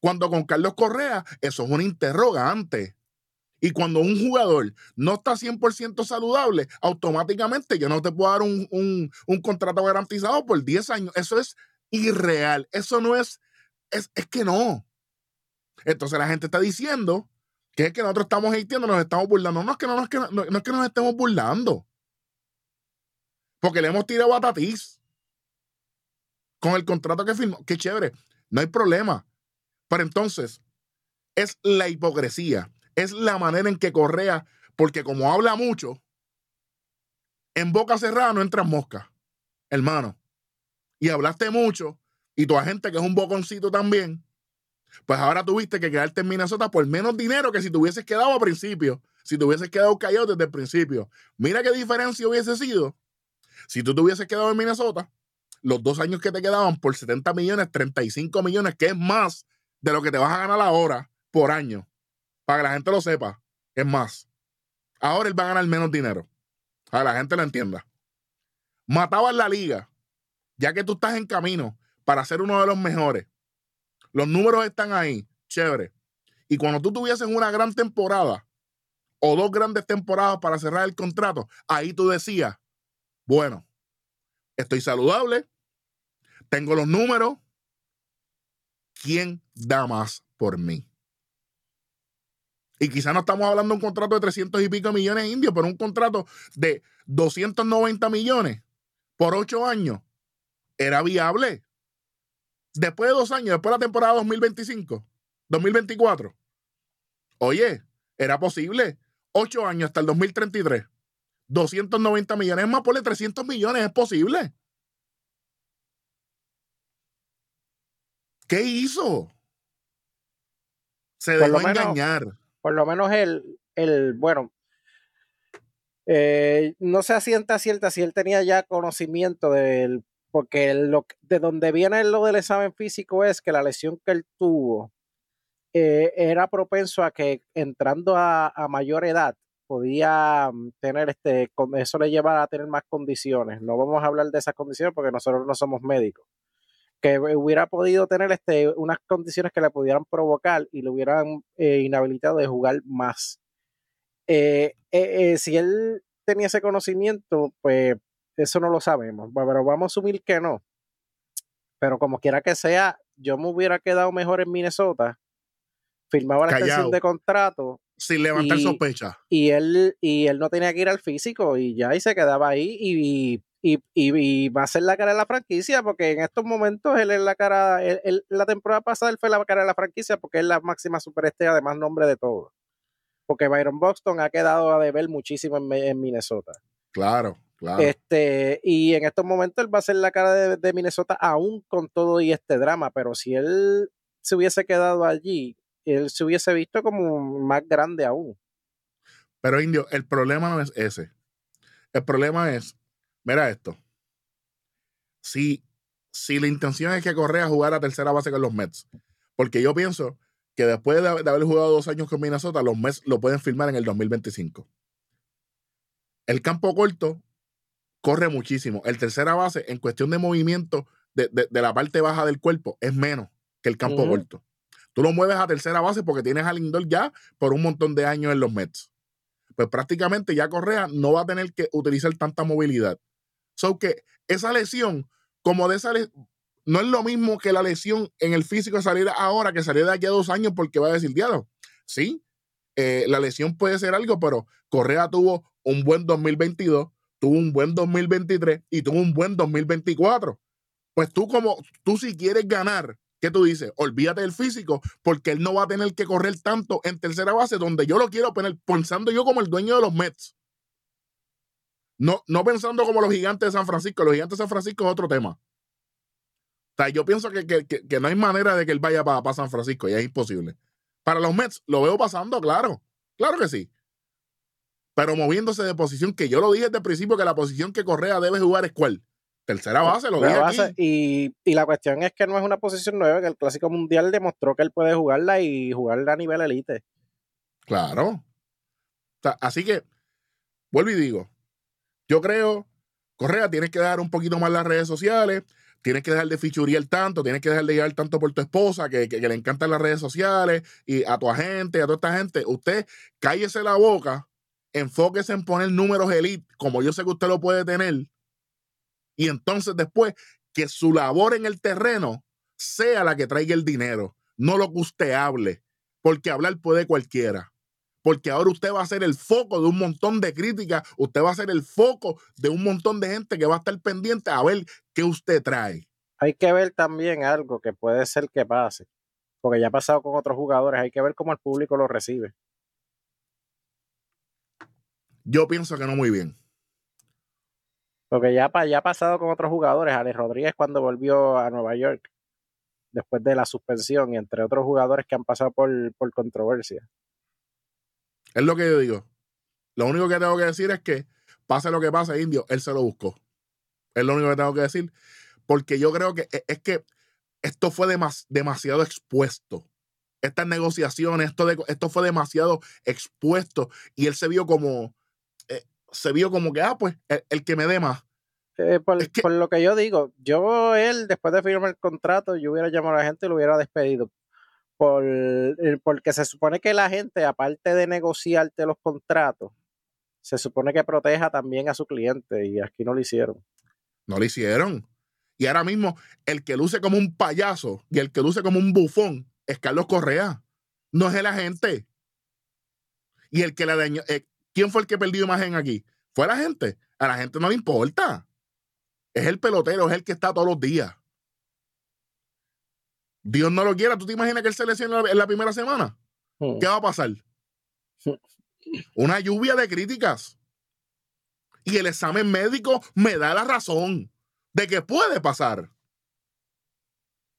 Cuando con Carlos Correa, eso es un interrogante. Y cuando un jugador no está 100% saludable, automáticamente yo no te puedo dar un, un, contrato garantizado por 10 años. Eso es irreal. Eso no es, es, es que no. Entonces la gente está diciendo que es que nosotros estamos hateando, nos estamos burlando. No es que no, es que, no, es que nos estemos burlando. Porque le hemos tirado a Tatís con el contrato que firmó. Qué chévere. No hay problema. Pero entonces, es la hipocresía. Es la manera en que Correa, porque como habla mucho, en boca cerrada no entras mosca, hermano. Y hablaste mucho, y tu agente, que es un boconcito también, pues ahora tuviste que quedarte en Minnesota por menos dinero que si te hubieses quedado a principio. Si te hubieses quedado callado desde el principio. Mira qué diferencia hubiese sido si tú te hubieses quedado en Minnesota los dos años que te quedaban por 70 millones, 35 millones, que es más de lo que te vas a ganar ahora por año. Para que la gente lo sepa. Es más. Ahora él va a ganar menos dinero. Para que la gente lo entienda. Matabas la liga, ya que tú estás en camino para ser uno de los mejores los números están ahí, chévere. Y cuando tú tuvieses una gran temporada o dos grandes temporadas para cerrar el contrato, ahí tú decías, bueno, estoy saludable, tengo los números, ¿quién da más por mí? Y quizás no estamos hablando de un contrato de 300 y pico millones indios, pero un contrato de 290 millones por ocho años era viable. Después de dos años, después de la temporada 2025, 2024, oye, era posible. Ocho años hasta el 2033. 290 millones más, por 300 millones, es posible. ¿Qué hizo? Se dejó engañar. Por lo menos el, el bueno, eh, no se asienta cierta si él tenía ya conocimiento del porque lo, de donde viene lo del examen físico es que la lesión que él tuvo eh, era propenso a que entrando a, mayor edad podía mm, tener este, eso le lleva a tener más condiciones. No vamos a hablar de esas condiciones porque nosotros no somos médicos. Que hubiera podido tener este, unas condiciones que le pudieran provocar y le hubieran eh, inhabilitado de jugar más. Eh, si él tenía ese conocimiento, pues eso no lo sabemos, pero vamos a asumir que no. Pero como quiera que sea, yo me hubiera quedado mejor en Minnesota, firmaba la extensión de contrato. Sin levantar sospecha. Y él, y él no tenía que ir al físico y ya y se quedaba ahí y, y, va a ser la cara de la franquicia porque en estos momentos él es la cara, la temporada pasada él fue la cara de la franquicia porque es la máxima superestrella de más nombre de todos. porque Byron Buxton ha quedado a deber muchísimo en, en Minnesota. Claro, claro. Este, y en estos momentos él va a ser la cara de, de, Minnesota aún con todo y este drama, pero si él se hubiese quedado allí, él se hubiese visto como más grande aún. Pero Indio, el problema no es ese. El problema es, mira esto. Si, si la intención es que Correa jugara a tercera base con los Mets, porque yo pienso que después de, de, haber jugado dos años con Minnesota, los Mets lo pueden firmar en el 2025. El campo corto corre muchísimo. El tercera base, en cuestión de movimiento de, de, de la parte baja del cuerpo, es menos que el campo uh -huh. corto. Tú lo mueves a tercera base porque tienes a Lindor ya por un montón de años en los Mets. Pues prácticamente ya Correa no va a tener que utilizar tanta movilidad. So que esa lesión, como de esa lesión, no es lo mismo que la lesión en el físico salir ahora que salir de aquí a dos años porque va a decir, diablo, sí, eh, la lesión puede ser algo, pero Correa tuvo un buen 2022, tuvo un buen 2023 y tuvo un buen 2024. Pues tú como, tú si quieres ganar, ¿qué tú dices? Olvídate del físico porque él no va a tener que correr tanto en tercera base donde yo lo quiero poner, pensando yo como el dueño de los Mets. No, no pensando como los gigantes de San Francisco. Los gigantes de San Francisco es otro tema. O sea, yo pienso que, que, que, que no hay manera de que él vaya para, para San Francisco, ya es imposible. Para los Mets, lo veo pasando, claro. Claro que sí. Pero moviéndose de posición, que yo lo dije desde el principio que la posición que Correa debe jugar es cuál. Tercera base, lo dije base, aquí. Y, y, la cuestión es que no es una posición nueva, que el Clásico Mundial demostró que él puede jugarla y jugarla a nivel elite. Claro. O sea, así que, vuelvo y digo, yo creo, Correa, tienes que dar un poquito más las redes sociales, tienes que dejar de fichurear tanto, tienes que dejar de llegar tanto por tu esposa, que, que, le encantan las redes sociales, y a tu agente, a toda esta gente. Usted cállese la boca, enfóquese en poner números elite, como yo sé que usted lo puede tener, y entonces después que su labor en el terreno sea la que traiga el dinero, no lo que usted hable, porque hablar puede cualquiera. Porque ahora usted va a ser el foco de un montón de críticas, usted va a ser el foco de un montón de gente que va a estar pendiente a ver qué usted trae. Hay que ver también algo que puede ser que pase, porque ya ha pasado con otros jugadores, hay que ver cómo el público lo recibe. Yo pienso que no muy bien. Porque ya, ya ha pasado con otros jugadores. Alex Rodríguez cuando volvió a Nueva York después de la suspensión y entre otros jugadores que han pasado por, por controversia. Es lo que yo digo. Lo único que tengo que decir es que pase lo que pase, Indio, él se lo buscó. Es lo único que tengo que decir. Porque yo creo que e, es que esto fue demas, demasiado expuesto. Estas negociaciones, esto, de, esto fue demasiado expuesto. Y él se vio como, eh, se vio como que, ah, pues, el, el que me dé más. Eh, por, es que, por, lo que yo digo, yo él, después de firmar el contrato, yo hubiera llamado a la gente y lo hubiera despedido. Por, eh, porque se supone que la gente, aparte de negociarte los contratos, se supone que proteja también a su cliente y aquí no lo hicieron. No lo hicieron. Y ahora mismo, el que luce como un payaso y el que luce como un bufón es Carlos Correa. No es el agente. Y el que la dañó, eh, ¿quién fue el que perdió imagen aquí? Fue la gente. A la gente no le importa. Es el pelotero, es el que está todos los días. Dios no lo quiera. ¿Tú te imaginas que él se lesiona en la primera semana? Hmm. ¿Qué va a pasar? Una lluvia de críticas. Y el examen médico me da la razón de que puede pasar.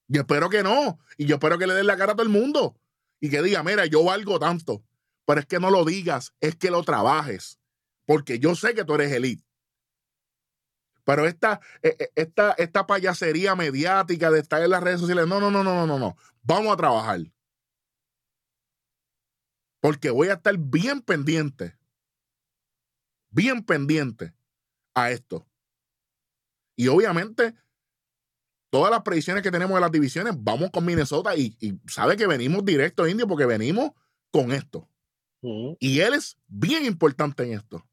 Yo espero que no. Y yo espero que le den la cara a todo el mundo. Y que diga, mira, yo valgo tanto. Pero es que no lo digas, es que lo trabajes. Porque yo sé que tú eres elite. Pero esta, esta, esta payasería mediática de estar en las redes sociales, no, no, no, no, no, no. Vamos a trabajar. Porque voy a estar bien pendiente. Bien pendiente a esto. Y obviamente, todas las predicciones que tenemos de las divisiones, vamos con Minnesota y, y sabe que venimos directo, Indio, porque venimos con esto. Uh -huh. Y él es bien importante en esto.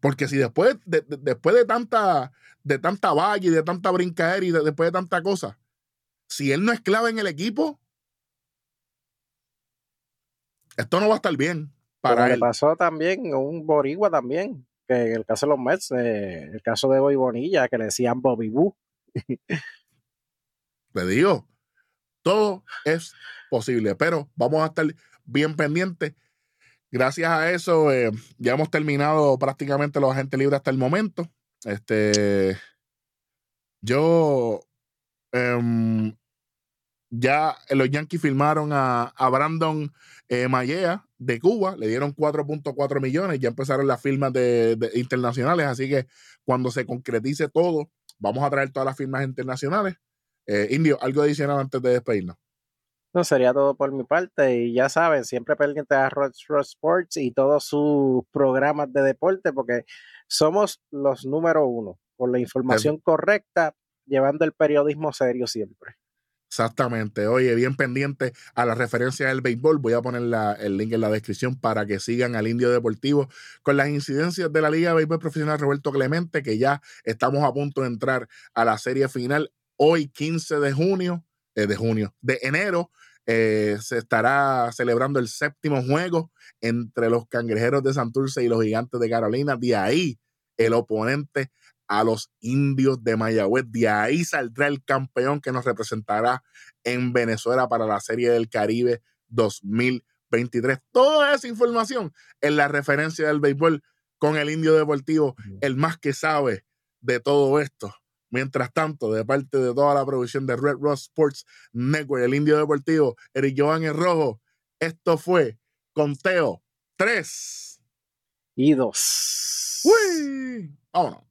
Porque si después de, de, después de tanta de tanta valle y de tanta brincadera y de, después de tanta cosa, si él no es clave en el equipo, esto no va a estar bien para Como él. Le pasó también un boricua también, que en el caso de los Mets, eh, el caso de Bobby Bonilla, que le decían Bobby Boo. Le digo, todo es posible, pero vamos a estar bien pendientes gracias a eso, eh, ya hemos terminado prácticamente los agentes libres hasta el momento. Este, yo, em, ya los Yankees firmaron a, Brandon eh, Mayea de Cuba, le dieron 4.4 millones, ya empezaron las firmas de, de internacionales, así que cuando se concretice todo, vamos a traer todas las firmas internacionales. Eh, Indio, algo adicional antes de despedirnos. No, sería todo por mi parte. Y ya saben, siempre pendientes a Rod Sports y todos sus programas de deporte, porque somos los número uno, con la información correcta, llevando el periodismo serio siempre. Exactamente. Oye, bien pendiente a la referencia del béisbol. Voy a poner la, el link en la descripción para que sigan al Indio Deportivo con las incidencias de la Liga de Béisbol Profesional Roberto Clemente, que ya estamos a punto de entrar a la serie final hoy, 15 de junio, eh, de junio, de enero. Eh, se estará celebrando el séptimo juego entre los cangrejeros de Santurce y los gigantes de Carolina. De ahí el oponente a los indios de Mayagüez. De ahí saldrá el campeón que nos representará en Venezuela para la Serie del Caribe 2023. Toda esa información en la referencia del béisbol con el Indio Deportivo, el más que sabe de todo esto. Mientras tanto, de parte de toda la producción de Red Rock Sports Network, el Indio Deportivo, Eric Joan el Rojo, esto fue Conteo 3 y 2. ¡Uy! Vámonos.